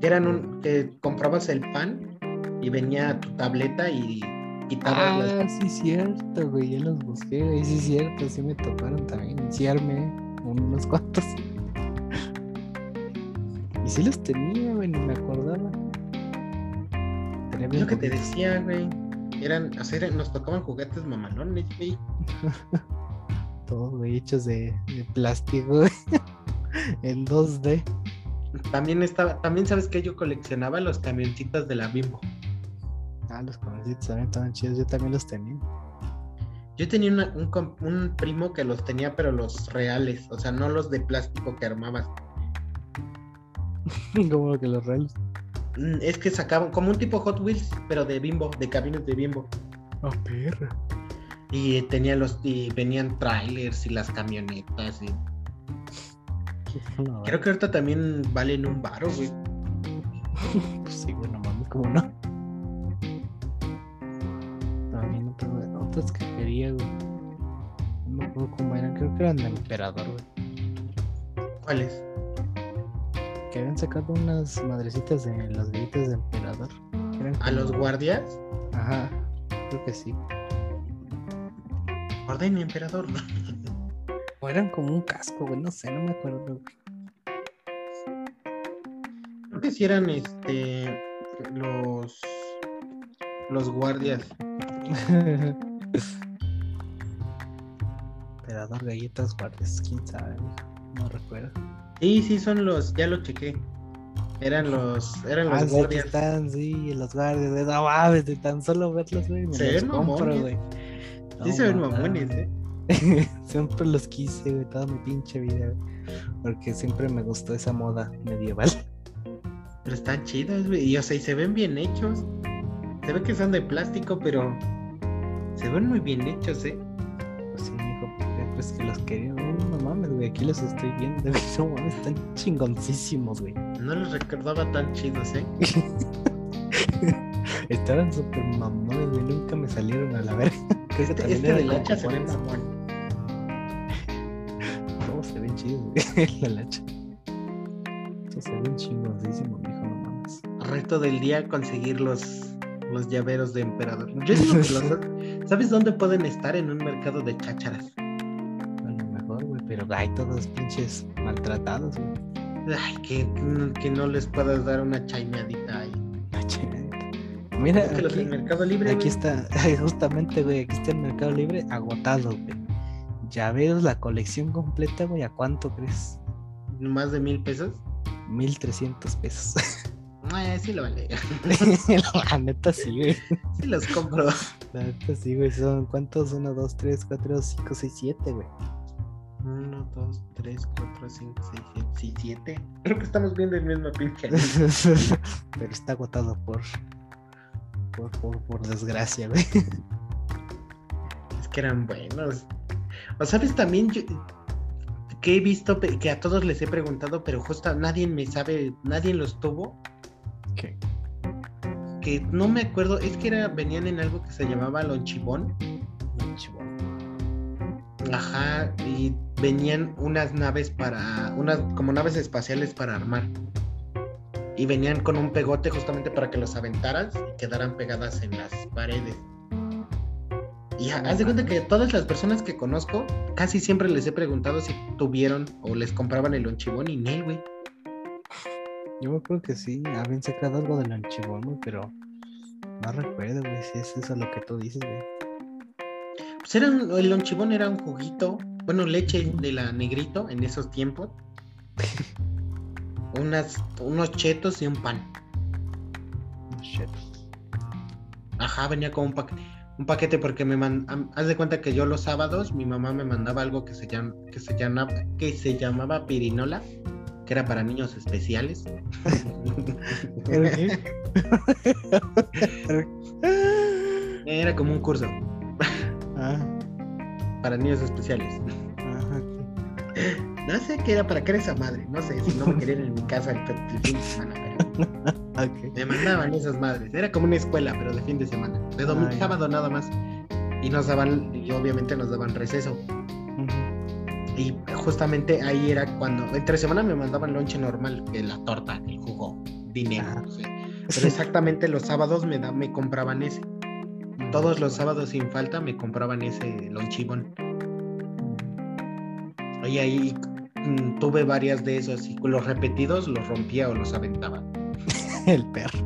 Que eran un, que comprabas el pan y venía tu tableta y quitabas las Ah, sí, cierto, güey, ya los busqué, güey, sí, cierto, sí me tocaron también. Armé unos cuantos. Y sí los tenía, güey, ni me acordaba. Tenía lo que te decía, güey. Eran, o sea, eran- nos tocaban juguetes mamalones, güey. Todos, güey, hechos de, de plástico, güey. En 2D. También estaba, también sabes que yo coleccionaba los camioncitos de la Bimbo. Ah, los conocidos también estaban chidos, yo también los tenía. Yo tenía una- un, un primo que los tenía, pero los reales, o sea, no los de plástico que armabas. Como que los reales. Mm, Es que sacaban como un tipo Hot Wheels, pero de Bimbo, de cabines de Bimbo. Oh, perra. Y tenía los, y venían trailers y las camionetas. Y... No, Creo que ahorita también valen un baro, güey. Pues sí, güey, no mames, ¿cómo no? También otros que quería, güey. No me acuerdo cómo eran, creo que eran de emperador, güey. ¿Cuáles? Que habían sacado unas madrecitas de los gritos de emperador. ¿A los guardias? Ajá, creo que sí. Orden mi emperador. O eran como un casco, güey, no sé, no me acuerdo. Creo que si eran este los los guardias. emperador, galletas, guardias, quién sabe, güey, no recuerdo. Sí, sí, son los, ya lo chequé. Eran los, eran los Ah, sí, guardias. están, sí, los guardias, güey. No mames, de tan solo verlos, güey. Se ven mamones. güey. Sí se ven mamones, eh. siempre los quise, güey, toda mi pinche vida, güey. Porque siempre me gustó esa moda medieval. Pero están chidos, güey. Y o sea, y se ven bien hechos. Se ve que son de plástico, pero se ven muy bien hechos, eh. Pues sí, porque pues que los quería. Güey, No aquí los estoy viendo, güey. No mames, están chingoncísimos, güey. No los recordaba tan chidos, eh. Estaban súper mamones, güey. Nunca me salieron a la verga. Este, este se ve mamón. ¿Cómo se ven chidos, güey? La. Eso se ven chingosísimo, mijo, no mames. Reto del día conseguir los, los llaveros de emperador. Yo digo que los, ¿Sabes dónde pueden estar? En un mercado de chácharas. Güey, todos pinches maltratados, güey. Ay, que, que no les puedas dar una chaimeadita ahí. La chingada. Mira, Es que los aquí, del Mercado Libre. aquí güey, está, justamente, güey, aquí está el Mercado Libre agotado, güey. Llaveros, la colección completa, güey, ¿a cuánto crees? Más de mil pesos. 1300 pesos. Ay, sí lo vale. la neta sí, güey. Sí los compro. La neta sí, güey. Son cuántos? 1, 2, 3, 4, 5, 6, 7, güey. 1, 2, 3, 4, 5, 6, 7. Sí, 7. Creo que estamos viendo el mismo pinche. Pero está agotado por. Por, por, por desgracia, güey. Es que eran buenos. O sabes también yo- que he visto que a todos les he preguntado, pero justo nadie me sabe, nadie los tuvo. ¿Qué? Que no me acuerdo, es que era, venían en algo que se llamaba lonchibón. Ajá, y venían unas naves para, unas como naves espaciales para armar. Y venían con un pegote justamente para que los aventaras y quedaran pegadas en las paredes. Y ha- haz de cuenta que todas las personas que conozco, casi siempre les he preguntado si tuvieron o les compraban el lonchibón y Nel, güey. Yo me acuerdo que sí, habían sacado algo del anchibón, güey, pero no recuerdo, güey, si es eso lo que tú dices, güey. Pues era un- el lonchibón era un juguito, bueno, leche de la negrito en esos tiempos. Unas, unos chetos y un pan. Oh, shit. Ajá, venía con un paquete. Un paquete porque me man... haz de cuenta que yo los sábados mi mamá me mandaba algo que se llama que se llamaba que se llamaba pirinola, que era para niños especiales. Era como un curso ah, para niños especiales. ajá, No sé qué era para qué era esa madre, no sé si no me querían en mi casa el, el fin de semana, pero me mandaban esas madres. Era como una escuela, pero de fin de semana, de domingo, Ay. sábado nada más. Y nos daban, y obviamente nos daban receso. Y justamente ahí era cuando, entre semana me mandaban lonche normal, que la torta, el jugo, dinero, sé. Pero exactamente los sábados me, da, me compraban ese. Todos los sábados sin falta me compraban ese lonchibón. Y ahí mm, tuve varias de esos y los repetidos los rompía o los aventaba. El perro.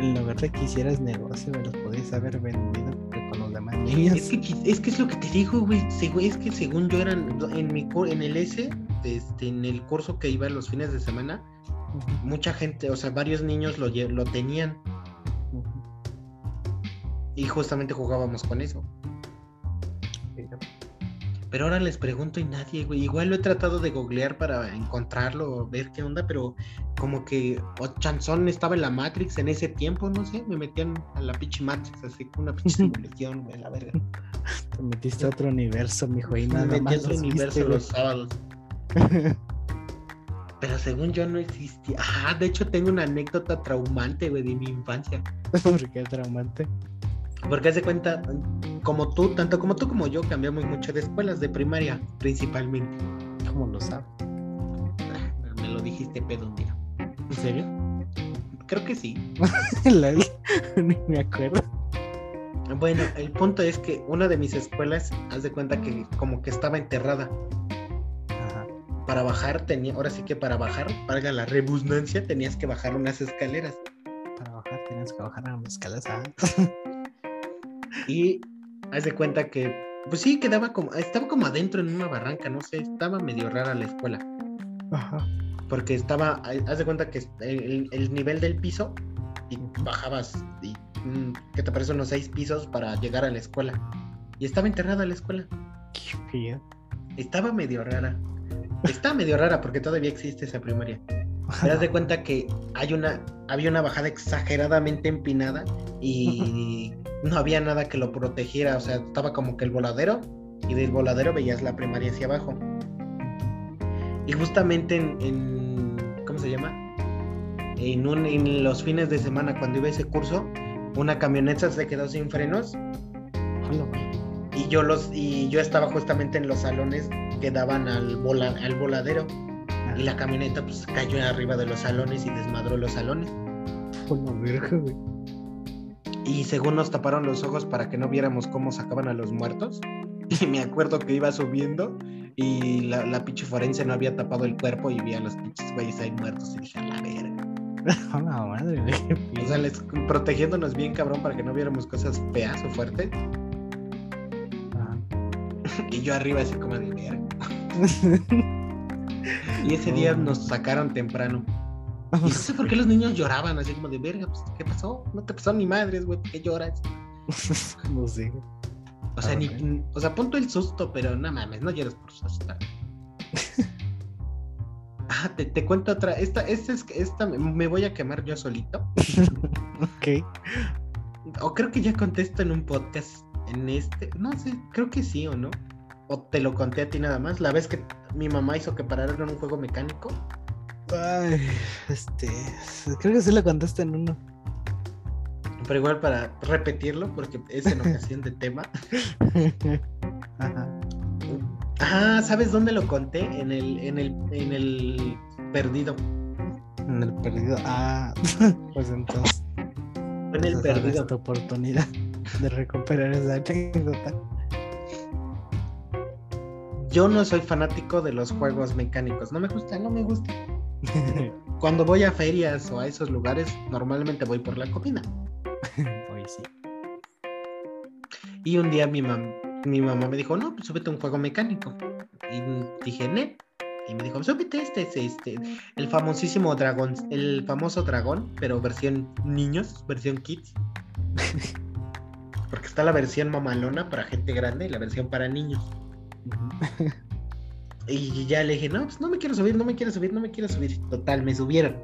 En lugar de que hicieras negocio, me los podías haber vendido con los demás niños. Es que, es que es lo que te digo, güey. Es que según yo eran en mi en el S, este, en el curso que iba los fines de semana, mucha gente, o sea, varios niños lo, lo tenían. Y justamente jugábamos con eso. Pero ahora les pregunto y nadie, güey. Igual lo he tratado de googlear para encontrarlo ver qué onda, pero como que o Chanzón estaba en la Matrix en ese tiempo, no sé, me metían a la pinche Matrix, así con una pinche simulación, güey, la verga. Te metiste a otro universo, mijo, y Me nada metí a otro universo viste, los sábados. Pero según yo no existía. Ah, de hecho tengo una anécdota traumante, güey, de mi infancia. Porque es traumante. Porque haz de cuenta, como tú, tanto como tú como yo, cambiamos mucho de escuelas, de primaria, principalmente. ¿Cómo lo sabes? Ah, Me lo dijiste pedo un día. ¿En serio? Creo que sí. Ni me acuerdo. Bueno, el punto es que una de mis escuelas, haz de cuenta que como que estaba enterrada. Ajá. Para bajar tenía, ahora sí que para bajar, valga la rebusnancia, tenías que bajar unas escaleras. Para bajar tenías que bajar a las escalas. ah. Y haz de cuenta que, pues sí, quedaba como, estaba como adentro en una barranca, no sé, estaba medio rara la escuela. Ajá. Porque estaba, haz de cuenta que el, el nivel del piso y bajabas, y, mm, ¿qué te parece? Unos seis pisos para llegar a la escuela. Y estaba enterrada la escuela. Qué feo. Estaba medio rara. Está medio rara porque todavía existe esa primaria. Te das de cuenta que hay una, había una bajada exageradamente empinada y no había nada que lo protegiera. O sea, estaba como que el voladero y del voladero veías la primaria hacia abajo. Y justamente en, en- ¿cómo se llama? en, un, en los fines de semana cuando iba ese curso, una camioneta se quedó sin frenos y yo los y yo estaba justamente en los salones que daban al, vola- al voladero y la camioneta pues cayó arriba de los salones y desmadró los salones Hola, verga, güey. Y según nos taparon los ojos para que no viéramos cómo sacaban a los muertos y me acuerdo que iba subiendo y la, la pinche forense no había tapado el cuerpo y vi a los pinches güeyes ahí muertos y dije a la verga Hola, madre, o sea les, protegiéndonos bien cabrón para que no viéramos cosas feas o fuertes. Ajá. y yo arriba así como de verga. Y ese día nos sacaron temprano Y no sé por qué los niños lloraban, así como de verga, pues, ¿qué pasó? No te pasó ni madres, güey, ¿por qué lloras? no sé. O sea, Ah, ni, o sea, punto el susto, pero no mames, no llores por asustar. ah, te, te cuento otra. Esta, esta es esta me- me voy a quemar yo solito. Ok. O creo que ya contesto en un podcast. En este, no sé, creo que sí o no. O te lo conté a ti nada más. La vez que mi mamá hizo que pararan un juego mecánico. Ay, este. Creo que sí lo contaste en uno. Pero igual para repetirlo, porque es en ocasión de tema. Ajá. Ah, ¿sabes dónde lo conté? En el, en el, en el perdido. En el perdido. Ah, pues entonces. En el perdido. tu oportunidad de recuperar esa anécdota. Yo no soy fanático de los juegos mecánicos. No me gusta, no me gusta. Cuando voy a ferias o a esos lugares, normalmente voy por la comida. Sí. Y un día mi, mam- mi mamá me dijo, no, pues súbete a un juego mecánico. Y dije, ne. Y me dijo, súbete este, este, este, el famosísimo dragón, el famoso dragón, pero versión niños, versión kids. Porque está la versión mamalona para gente grande y la versión para niños. Y ya le dije, no, pues no me quiero subir, no me quiero subir, no me quiero subir. Total, me subieron.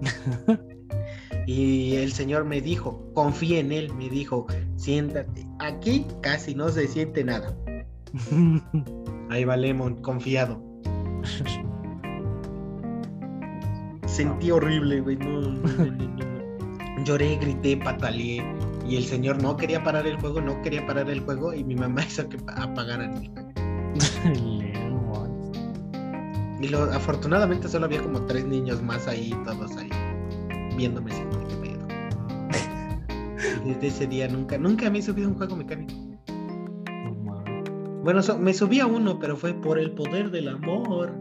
y el señor me dijo, confía en él, me dijo, siéntate. Aquí casi no se siente nada. Ahí va Lemon, confiado. Sentí horrible, güey. No, no, no. Lloré, grité, pataleé. Y el señor no quería parar el juego, no quería parar el juego. Y mi mamá hizo que pa- apagaran el juego. Y lo, afortunadamente solo había como tres niños más ahí, todos ahí, viéndome como, ¿qué pedo? Y Desde ese día nunca, nunca me he subido a un juego mecánico. Bueno, so- me subí a uno, pero fue por el poder del amor.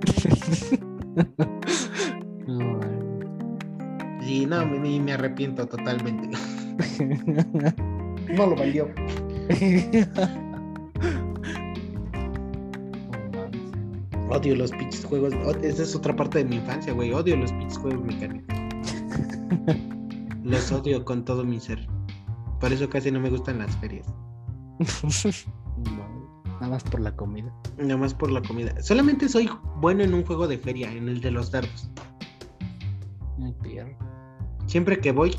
Y no, me, me arrepiento totalmente. No lo valió. Odio los pinches juegos. Esa es otra parte de mi infancia, güey. Odio los pinches juegos mecánicos. Los odio con todo mi ser. Por eso casi no me gustan las ferias. Nada más por la comida. Nada más por la comida. Solamente soy bueno en un juego de feria, en el de los dardos. Ay, perro. Siempre que voy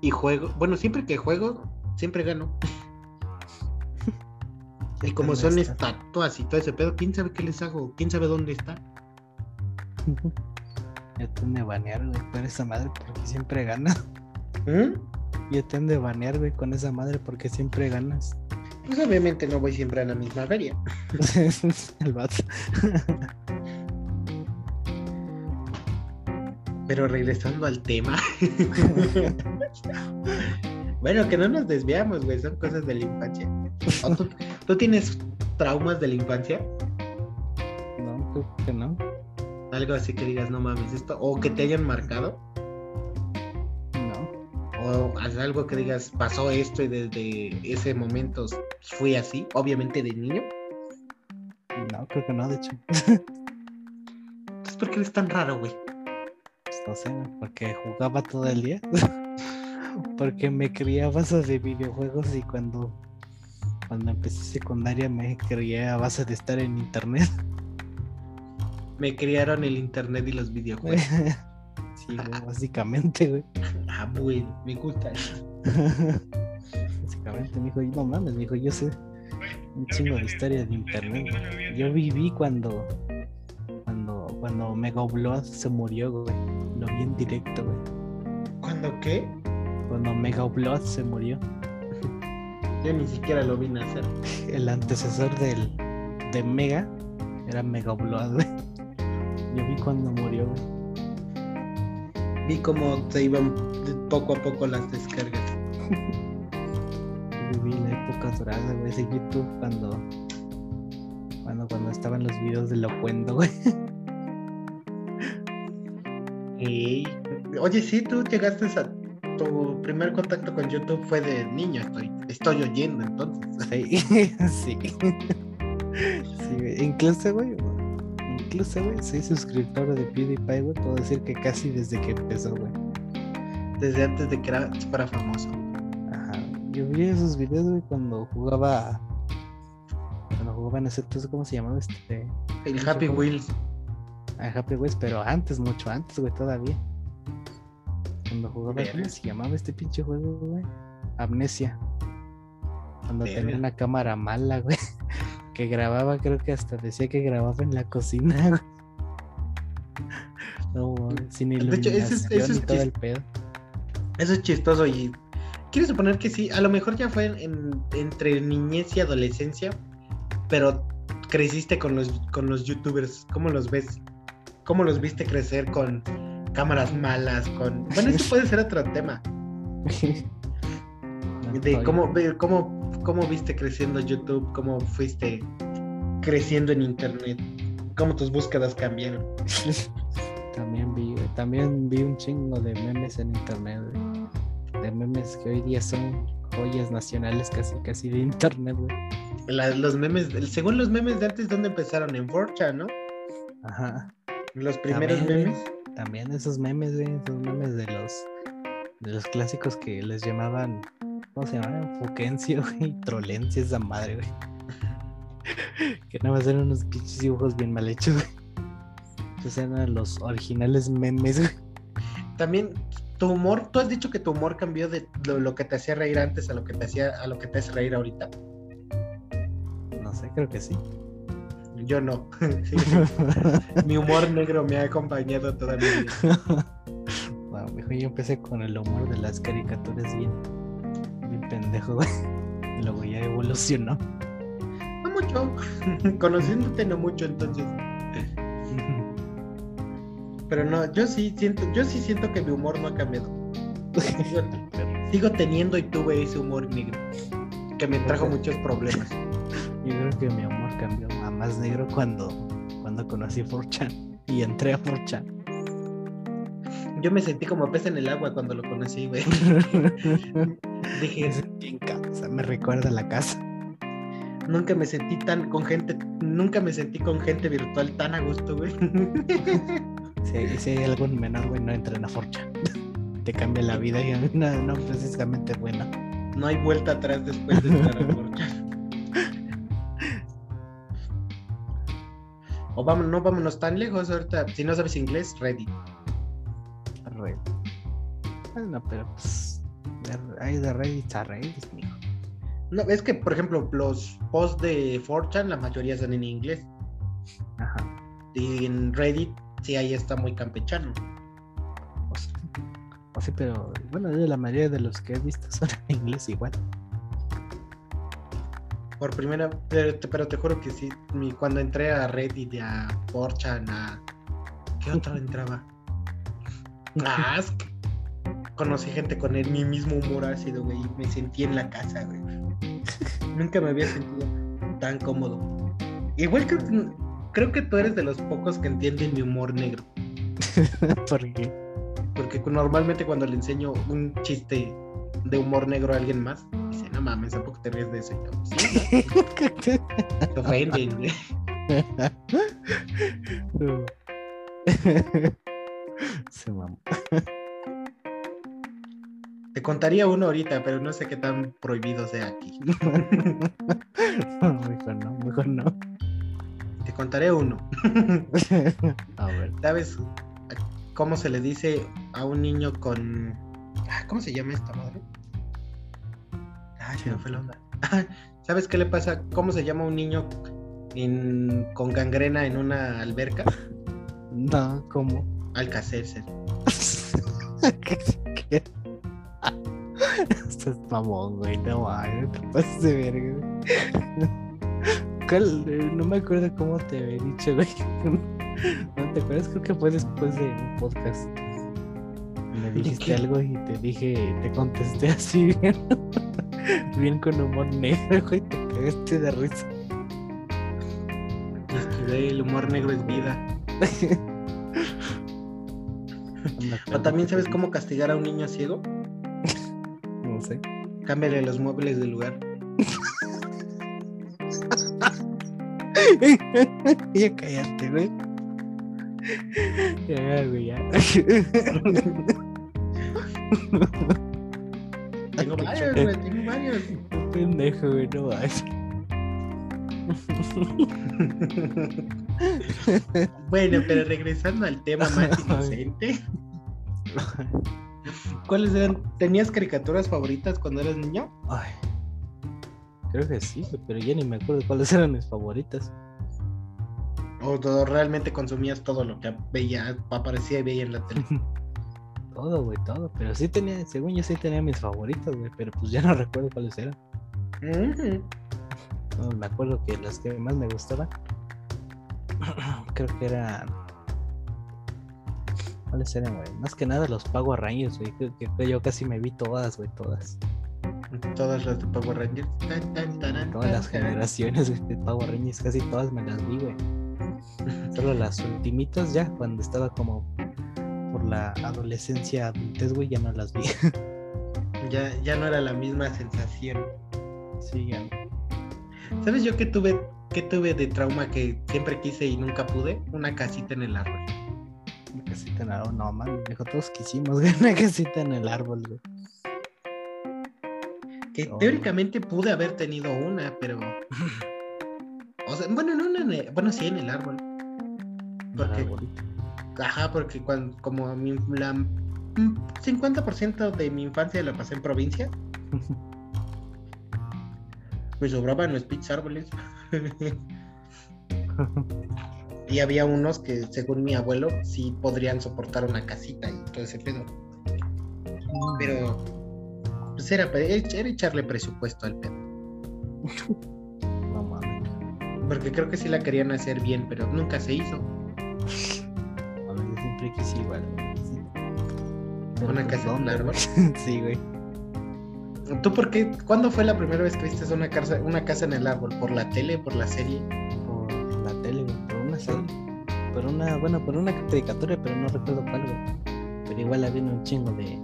y juego, bueno, siempre que juego, siempre gano. Y como ¿Dónde son está? estatuas y todo ese pedo, ¿quién sabe qué les hago? ¿Quién sabe dónde está? Ya te han de banear, güey, por esa madre porque siempre gana. ¿Mm? Ya te han de banear, güey, con esa madre porque siempre ganas. Pues obviamente no voy siempre a la misma feria. El vato. Pero regresando al tema. bueno, que no nos desviamos, güey, son cosas de la infancia. ¿O tú, tú tienes traumas de la infancia? No, creo que no. Algo así que digas, no mames, esto, o que te hayan marcado, No. o algo que digas, pasó esto y desde ese momento fui así, obviamente de niño. No, creo que no, de hecho. Entonces, ¿por qué eres tan raro, güey? Pues no sé, porque jugaba todo el día. porque me crié a base de videojuegos y cuando, cuando empecé secundaria me crié a base de estar en internet. Me criaron el internet y los videojuegos. sí, básicamente, güey. ah, bueno, me gusta eso. Básicamente me dijo, no mames, me dijo, yo sé un chingo de historia de internet. Yo viví cuando, cuando, cuando Mega se murió, güey. Lo vi en directo, güey. ¿Cuándo qué? Cuando Mega Blood se murió. Yo ni siquiera lo vi nacer. El antecesor del, de Mega era Mega Blood, güey. Yo vi cuando murió, güey. Vi cómo se iban poco a poco las descargas. Viví la época dorada, güey, de YouTube cuando, cuando, cuando estaban los videos de Locuendo, güey. Ey. Oye, sí, tú llegaste a tu primer contacto con YouTube fue de niño, estoy, estoy oyendo entonces. Sí, sí. Incluso, güey, incluso, güey, soy suscriptor de PewDiePie, güey. Puedo decir que casi desde que empezó, güey. Desde antes de que era, fuera famoso. Ajá. Yo vi esos videos, güey, cuando jugaba. Cuando jugaba en ese entonces, ¿cómo se llamaba este? El Happy Wheels. A Happy Wheels, pero antes, mucho antes, güey, todavía. Cuando jugaba. ¿cómo se llamaba este pinche juego, güey? Amnesia. Cuando Verga. tenía una cámara mala, güey. Que grababa, creo que hasta decía que grababa en la cocina, güey. No, mames, sin De iluminación hecho, ese es- ese y es todo chis- el pedo. Eso es chistoso y quiero suponer que sí, a lo mejor ya fue en- entre niñez y adolescencia, pero creciste con los, con los youtubers, ¿cómo los ves? ¿Cómo los viste crecer con cámaras malas? Con... Bueno, eso puede ser otro tema, de cómo, cómo, cómo viste creciendo YouTube, cómo fuiste creciendo en internet, cómo tus búsquedas cambiaron. También vi, también vi un chingo de memes en internet, güey. De memes que hoy día son joyas nacionales casi casi de internet, güey. La- los memes, según los memes de antes, ¿dónde empezaron? En 4 ¿no? Ajá. Los primeros También, memes. También esos memes, güey, esos memes de los de los clásicos que les llamaban, ¿cómo se llamaban? Fuquencio, güey, trolencia esa madre, güey. que nada más eran unos pinches dibujos bien mal hechos, güey. Esos eran los originales memes, güey. También tu humor, tú has dicho que tu humor cambió de lo, lo que te hacía reír antes a lo que te hacía a lo que te hace reír ahorita. No sé, creo que sí. Yo no. Sí. Mi humor negro me ha acompañado toda mi vida. Mijo, yo empecé con el humor de las caricaturas bien, bien pendejo, luego ya evolucionó. No mucho. Conociéndote no mucho entonces. Pero no, yo sí siento, yo sí siento que mi humor no ha cambiado. Sigo, sigo teniendo y tuve ese humor negro. Que me trajo muchos problemas. Yo creo que mi amor cambió a más negro cuando, cuando conocí 4chan y entré a 4chan. Yo me sentí como pez en el agua cuando lo conocí, güey. Dije, en casa, me recuerda a la casa. Nunca me sentí tan con gente, nunca me sentí con gente virtual tan a gusto, güey. Si hay, algún menor, güey, no entren a 4chan. Te cambia la vida y no, no precisamente buena. No hay vuelta atrás después de estar a Forchan. O vamos, no vámonos tan lejos ahorita. Si no sabes inglés, ready. Reddit. Bueno, pero pues. Hay de Reddit a Reddit, mijo. No, es que, por ejemplo, los posts de 4chan, la mayoría son en inglés. Ajá. Y en Reddit, sí, ahí está muy campechano. O sí, o sí, pero bueno, la mayoría de los que he visto son en inglés igual. Por primera, pero, te- pero te juro que sí, mi- cuando entré a Reddit, a 4chan, a... ¿Qué otro entraba? A Ask. Conocí gente con el, mi mismo humor ácido, güey, me sentí en la casa, güey. Nunca me había sentido tan cómodo. Igual que creo que tú eres de los pocos que entienden mi humor negro. Porque Porque cu- normalmente cuando le enseño un chiste de humor negro a alguien más, dice, no mames, ¿a poco te ríes de eso? Y yo, sí, te ofenden, güey. Se mamó. Te contaría uno ahorita, pero no sé qué tan prohibido sea aquí. Mejor no, mejor no. Te contaré uno. A ver. ¿Sabes cómo se le dice a un niño con... Ah, ¿Cómo se llama esta madre? Ay, se me fue la onda. ¿Sabes qué le pasa? ¿Cómo se llama un niño en- con gangrena en una alberca? No, ¿cómo? Alcacercer. ¿Qué, Estás mamón, güey. No mames, te pasas de verga. ¿Cuál? Eh, No me acuerdo cómo te había dicho, güey. ¿No te acuerdas? Creo que fue después de un podcast. Me dijiste algo y te dije, te contesté así bien, bien con humor negro, güey. Te cagaste de risa. Es que güey, el humor negro es vida. O también sabes cómo castigar a un niño ciego. No sé. Cámbiale los muebles del lugar. ya cállate, güey. Ya, güey, ya. Tengo varios, güey, tengo varios. Pendejo, güey, no mames. bueno, pero regresando al tema más inocente. ¿Cuáles eran? ¿Tenías caricaturas favoritas cuando eras niño? Ay. Creo que sí, pero ya ni me acuerdo cuáles eran mis favoritas. ¿O realmente consumías todo lo que veía, aparecía y veía en la tele? Todo, güey, todo. Pero sí tenía, según yo sí tenía mis favoritas, güey, pero pues ya no recuerdo cuáles eran. No, me acuerdo que las que más me gustaban, creo que eran. ¿Cuáles eran, güey? Más que nada los Power Rangers, güey. Creo que, yo casi me vi todas, güey, todas. Todas las de Power Rangers. Todas las generaciones de Power Rangers, casi todas me las vi, güey. Solo las ultimitas ya, cuando estaba como la adolescencia, adultez, güey, ya no las vi. Ya, ya no era la misma sensación. sí, ya. ¿Sabes yo qué tuve, qué tuve de trauma que siempre quise y nunca pude? Una casita en el árbol. Una casita en el árbol, no, man, dijo, todos quisimos, una casita en el árbol, güey. Que teóricamente pude haber tenido una, pero. O sea, bueno, no, no, en el- bueno, sí en el árbol. ¿Por Un qué? arbolito. Ajá, porque cuando, como mi, la mm, 50% de mi infancia la pasé en provincia, me sobraban los pinches árboles. y había unos que, según mi abuelo, sí podrían soportar una casita y todo ese pedo. Pero, pues era, era echarle presupuesto al pedo. No mames, Porque creo que sí la querían hacer bien, pero nunca se hizo. Quise igual, Una pues, casa en un ¿dónde, árbol. sí, güey. ¿Tú por qué? ¿Cuándo fue la primera vez que viste una casa, una casa en el árbol? ¿Por la tele? ¿Por la serie? Por la tele, güey, por una serie. Por una, bueno, por una caricatura, pero no recuerdo cuál, güey. Pero igual había un chingo de,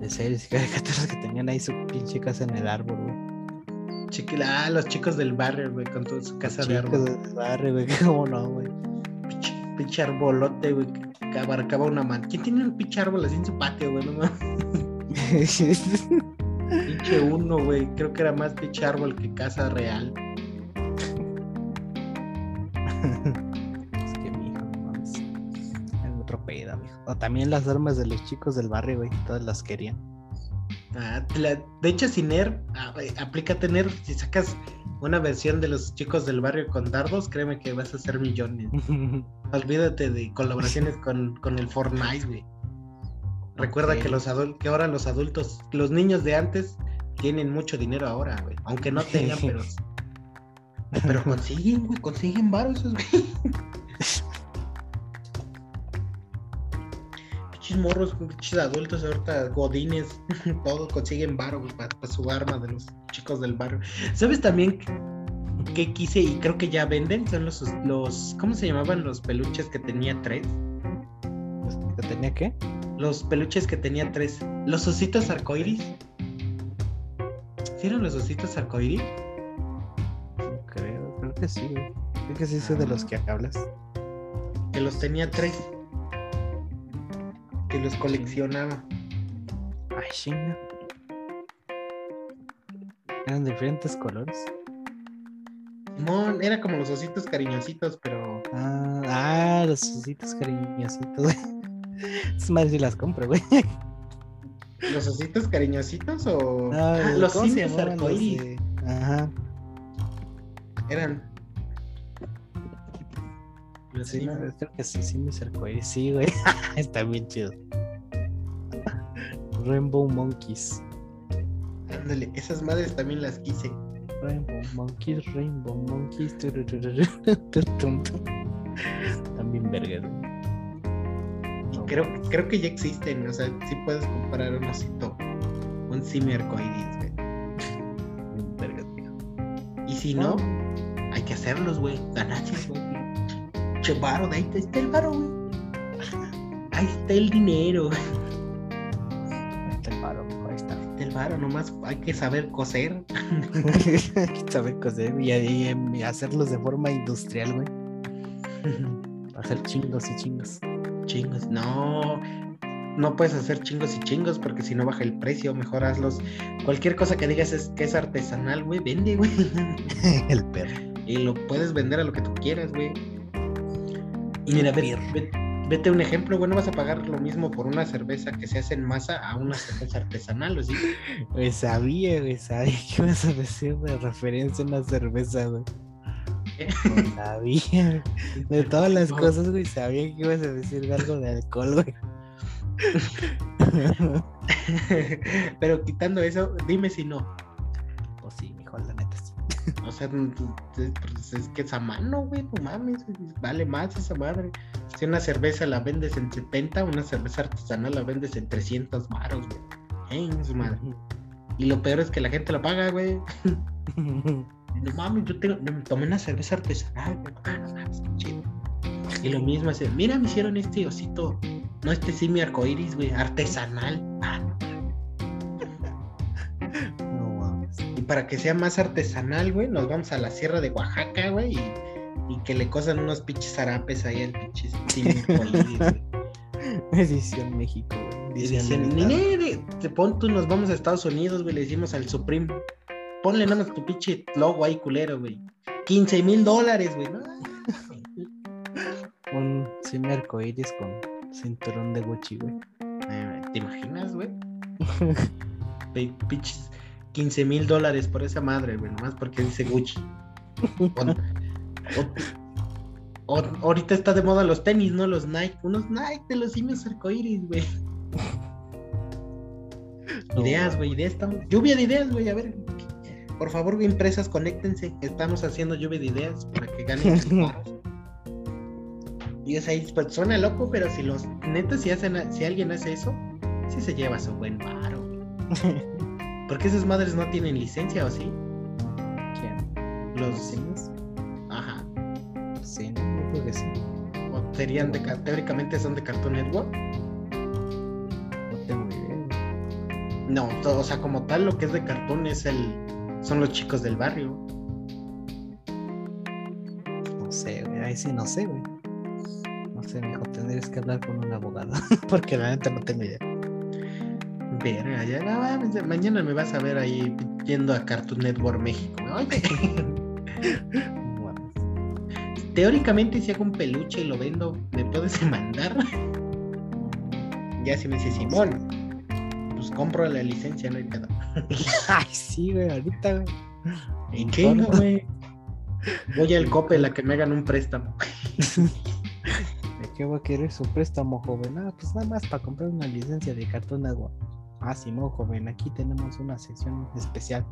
de series y caricaturas que tenían ahí su pinche casa en el árbol, güey. Chiquila, ah, los chicos del barrio, güey, con toda su casa de Chicos árbol. del barrio, güey, cómo no, güey. Pinche, pinche arbolote, güey, que, abarcaba una mano. ¿Quién tiene un pinche árbol así en su patio, güey? No mames. Pinche uno, güey. Creo que era más pinche árbol que casa real. es que mi hijo, no mames. Era otro pedo, mijo. O también las armas de los chicos del barrio, güey, todas las querían. Ah, la- de hecho, sin NER, ah, güey, aplica tener, si sacas una versión de los chicos del barrio con dardos, créeme que vas a hacer millones. Olvídate de colaboraciones con, con el Fortnite, güey. Recuerda que los que ahora los adultos, los niños de antes tienen mucho dinero ahora, güey. Aunque no tengan, pero. Pero consiguen, güey, consiguen varos esos, güey. Pinches morros, pinches adultos, ahorita godines, todos consiguen varo, para, su arma de los chicos del barrio. ¿Sabes también que quise y creo que ya venden? Son los, los, ¿cómo se llamaban los peluches que tenía tres? ¿Que tenía qué? Los peluches que tenía tres. Los ositos arcoiris. ¿Sí eran los ositos arcoiris? No creo, creo que sí. Creo que sí sé de los que hablas. Que los tenía tres. Que los coleccionaba. Ay, chinga. Eran diferentes colores. Simón, era como los ositos cariñositos, pero. Ah, ah los ositos cariñositos. Es más si las compro, güey. ¿Los ositos cariñositos o.? No, Ah, los ¿cómo se simios llamaban los arcoiris. de- Ajá. Eran. Sí, no, creo que sí, sí, arcoíris. Sí, güey. Está bien chido. Rainbow Monkeys. Ándale, esas madres también las quise. Rainbow Monkeys, Rainbow Monkeys. También vergas. Y creo, creo que ya existen, o sea, sí puedes comprar un osito, un arcoiris, güey. Tío. Y si no, hay que hacerlos, güey. Ganaches, güey. Che varo, ahí está el varo, güey. Ahí está el dinero. Ahí está el paro, ahí está. Ahí está el varo, nomás hay que saber coser. Saber coser y, y- y hacerlos de forma industrial, güey. Hacer chingos y chingos. Chingos, no. No puedes hacer chingos y chingos porque si no baja el precio, mejor hazlos. Cualquier cosa que digas es que es artesanal, güey, vende, güey. el perro. Y lo puedes vender a lo que tú quieras, güey. Y mira, vete un ejemplo, güey, no vas a pagar lo mismo por una cerveza que se hace en masa a una cerveza artesanal, ¿o sí? Sabía, güey, sabía que ibas a decir de referencia a una cerveza, güey. Sabía. De todas las cosas, güey, sabía que ibas a decir algo de alcohol, güey. Pero quitando eso, dime si no. O sea, es, pues, es que es a mano, güey, no mames, vale más esa madre. Si una cerveza la vendes en 70, una cerveza artesanal la vendes en 300 baros, güey. Ey, su madre. Y lo peor es que la gente la paga, güey. No mames, yo tengo, me tomé una cerveza artesanal, güey. Ah, no mames, qué chido. Y lo mismo es, mira, me hicieron este osito, no este simio arcoiris, güey, artesanal. Ah, para que sea más artesanal, güey, nos vamos a la sierra de Oaxaca, güey, y, y que le cosan unos pinches zarapes ahí al pinche. Edición México, güey. Edición te pon tú, nos vamos a Estados Unidos, güey, le decimos al Supreme, ponle nada más tu pinche logo ahí, culero, güey. 15 mil dólares, güey, ¿no? Un semi arcoíris con cinturón de Gucci, güey. Eh, ¿Te imaginas, güey? Pinches 15 mil dólares por esa madre, güey, nomás porque dice Gucci. O- o- o- ahorita está de moda los tenis, ¿no? Los Nike. Unos Nike de los simios arcoíris, güey. No, Ideas, güey, ideas. Estamos... Lluvia de ideas, güey. A ver, por favor, empresas, conéctense. Estamos haciendo lluvia de ideas para que ganen. Y es ahí, pues suena loco, pero si los netos, si hacen, si alguien hace eso, sí se lleva su buen varo. güey. Porque esas madres no tienen licencia, ¿o sí? ¿Quién? Los. ¿Sims? Ajá. Sí, no, creo que sí. O serían de, ca- teóricamente son de Cartoon Network. No tengo idea. No, o sea, como tal, lo que es de Cartoon es el. Son los chicos del barrio. No sé, güey. Ahí sí no sé, güey. No sé, mijo, tendrías que hablar con un abogado. Porque la neta no tengo idea. Verga, ya, no mames, ya mañana me vas a ver ahí yendo a Cartoon Network México. No teóricamente si hago un peluche y lo vendo, ¿me puedes mandar? Ya si me dice Simón, pues compro la licencia, no hay pedo. Ay, sí, güey, ahorita, güey. ¿Y Me qué, informo. güey? Voy al cope la que me hagan un préstamo. ¿De qué va a querer su préstamo, joven? Ah, pues nada más para comprar una licencia de cartón agua. Ah, sí, no, joven, aquí tenemos una sección especial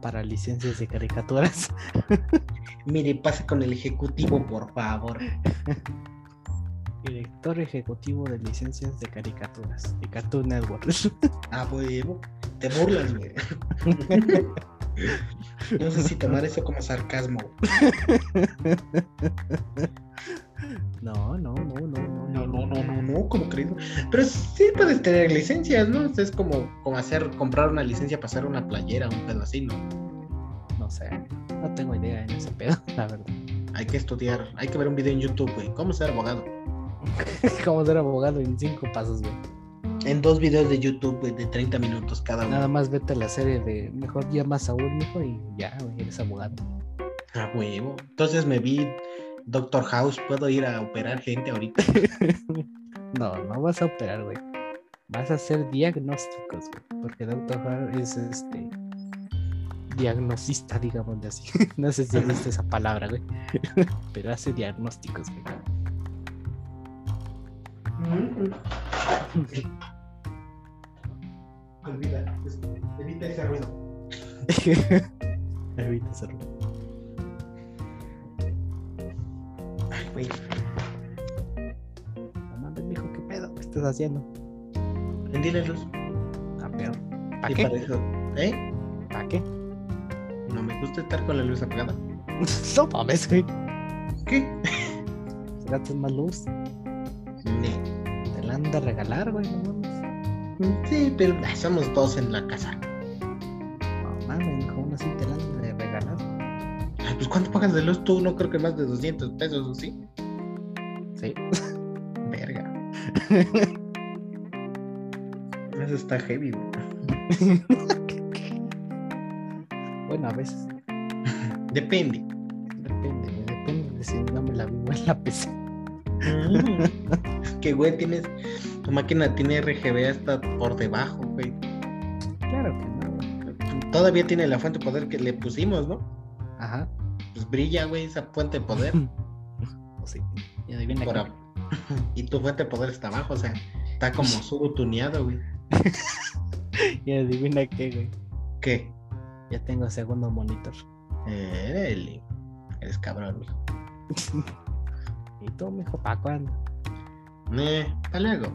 para licencias de caricaturas. Mire, pase con el ejecutivo, por favor. Director ejecutivo de licencias de caricaturas de Cartoon Network. Ah, huevo. Te burlas, güey. No sé si tomar eso como sarcasmo. No, no, no, no, no, No, no, no, no, no, como crees. Pero sí puedes tener licencias, ¿no? Es como, como hacer, comprar una licencia para hacer una playera, un pedo así, ¿no? No sé, no tengo idea en ese pedo, la verdad. Hay que estudiar, hay que ver un video en YouTube, güey. ¿Cómo ser abogado? Cómo ser abogado en cinco pasos, güey. En dos videos de YouTube, güey, de 30 minutos cada uno. Nada más vete a la serie de Mejor llama a Saúl, mijo, y ya, güey, eres abogado. A huevo. Entonces me vi Doctor House, puedo ir a operar gente ahorita. No, no vas a operar, güey. Vas a hacer diagnósticos, güey. Porque Doctor Who es este diagnosista, digamos de así. no sé si existe esa palabra, güey. Pero hace diagnósticos, güey. Evita ese ruido. Evita ese ruido. Ay, güey. No mames, mijo, ¿qué pedo? ¿Qué estás haciendo? Prendí la luz. Ah, pero. ¿Para qué? para eso. ¿Eh? ¿Para qué? No me gusta estar con la luz apagada. no mames, güey. ¿Qué? Gastas más luz. Ne. Te la han de regalar, güey. No mames. Sí, pero ah, somos dos en la casa. Pues ¿cuánto pagas de luz tú? No creo que más de 200 pesos, ¿o ¿sí? Sí. Verga. Eso está heavy, güey. bueno, a veces. Depende. Depende, güey, depende de si no me la vivo en la PC. Es que, güey, tienes. Tu máquina tiene RGB hasta por debajo, güey. Claro que no, güey. Todavía tiene la fuente de poder que le pusimos, ¿no? Pues brilla, güey, esa fuente de poder. O sí. Y adivina por y tu fuente de poder está abajo, o sea, está como subtuneado, güey. Y adivina qué, güey. ¿Qué? Ya tengo segundo monitor. Eres, eres cabrón, mijo. ¿Y tú, mijo, para cuándo? Eh, hasta luego.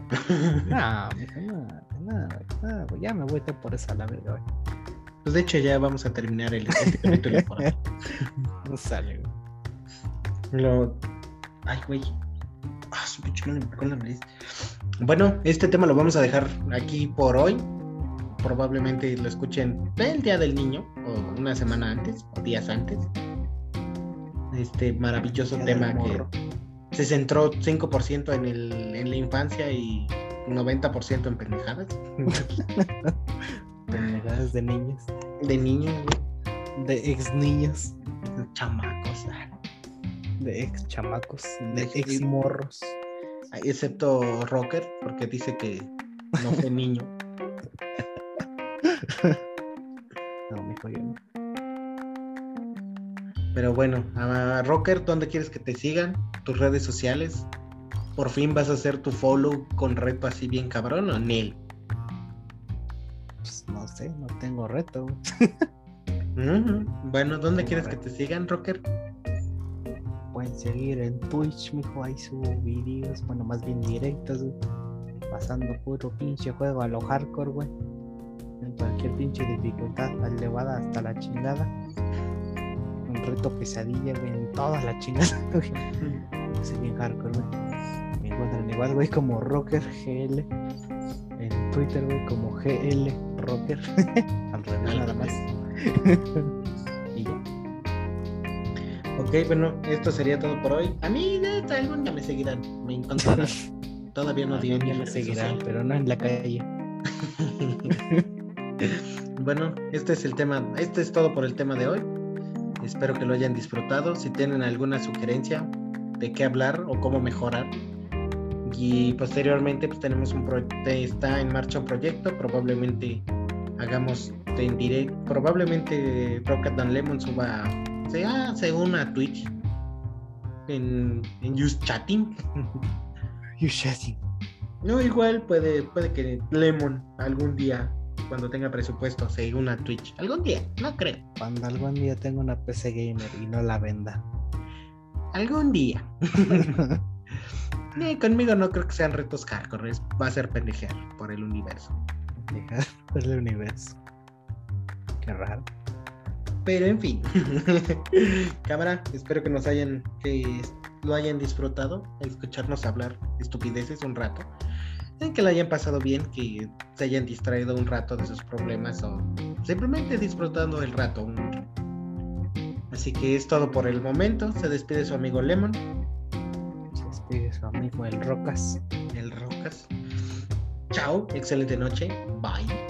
No, mijo, no, no, no, ya me voy a por esa la verga, güey. Pues de hecho ya vamos a terminar el este capítulo por. No sale, güey. Lo... Ay, güey. Ah, su pinche me la nariz. Bueno, este tema lo vamos a dejar aquí por hoy. Probablemente lo escuchen el día del niño, o una semana antes, o días antes. Este maravilloso tema que se centró 5% en, el, en la infancia y 90% en pendejadas. Pendejadas de niños. De niños, güey. De ex niños. chamacos. ah. De ex chamacos. De ex morros. Excepto Rocker, porque dice que no fue niño. No, mijo, yo no. Pero bueno, a Rocker, ¿dónde quieres que te sigan? Tus redes sociales. ¿Por fin vas a hacer tu follow con reto así bien cabrón o Nel? Pues no sé, no tengo reto. Bueno, ¿dónde quieres que te sigan, Rocker? Pueden seguir en Twitch, mijo, ahí subo videos, bueno, más bien directos. Pasando puro pinche juego a lo hardcore, güey. En cualquier pinche dificultad, elevada hasta la chingada. Un reto pesadilla, güey, en toda la chingada, güey. Así bien hardcore, güey. Me encuentran igual, güey, como Rocker GL. En Twitter, güey, como GL Rocker. Al revés, nada más. y ya. Ok, bueno, esto sería todo por hoy. A mí, neta, algún día me seguirán. Me encontrarán. Todavía no ni día me seguirán, pero no en la calle. Bueno, este es el tema, este es todo por el tema de hoy. Espero que lo hayan disfrutado. Si tienen alguna sugerencia de qué hablar o cómo mejorar. Y posteriormente pues tenemos un proyecto, está en marcha un proyecto, probablemente hagamos en direct, probablemente Rocket and Lemon suba, se, ah, se una a Twitch en, en Just Chatting. You shitting. No, igual puede, puede que Lemon algún día, cuando tenga presupuesto, se una a Twitch. Algún día, no creo. Cuando algún día tenga una PC gamer y no la venda. Algún día. Eh, conmigo no creo que sean retos hardcore, es- va a ser pendejear por el universo. Dejar por el universo. Qué raro. Pero en fin. Cámara, espero que nos hayan, que lo hayan disfrutado, escucharnos hablar estupideces un rato. Que lo hayan pasado bien, que se hayan distraído un rato de sus problemas o simplemente disfrutando el rato. Así que es todo por el momento. Se despide su amigo Lemon, Su amigo el Rocas. el Rocas. Chao, excelente noche. Bye.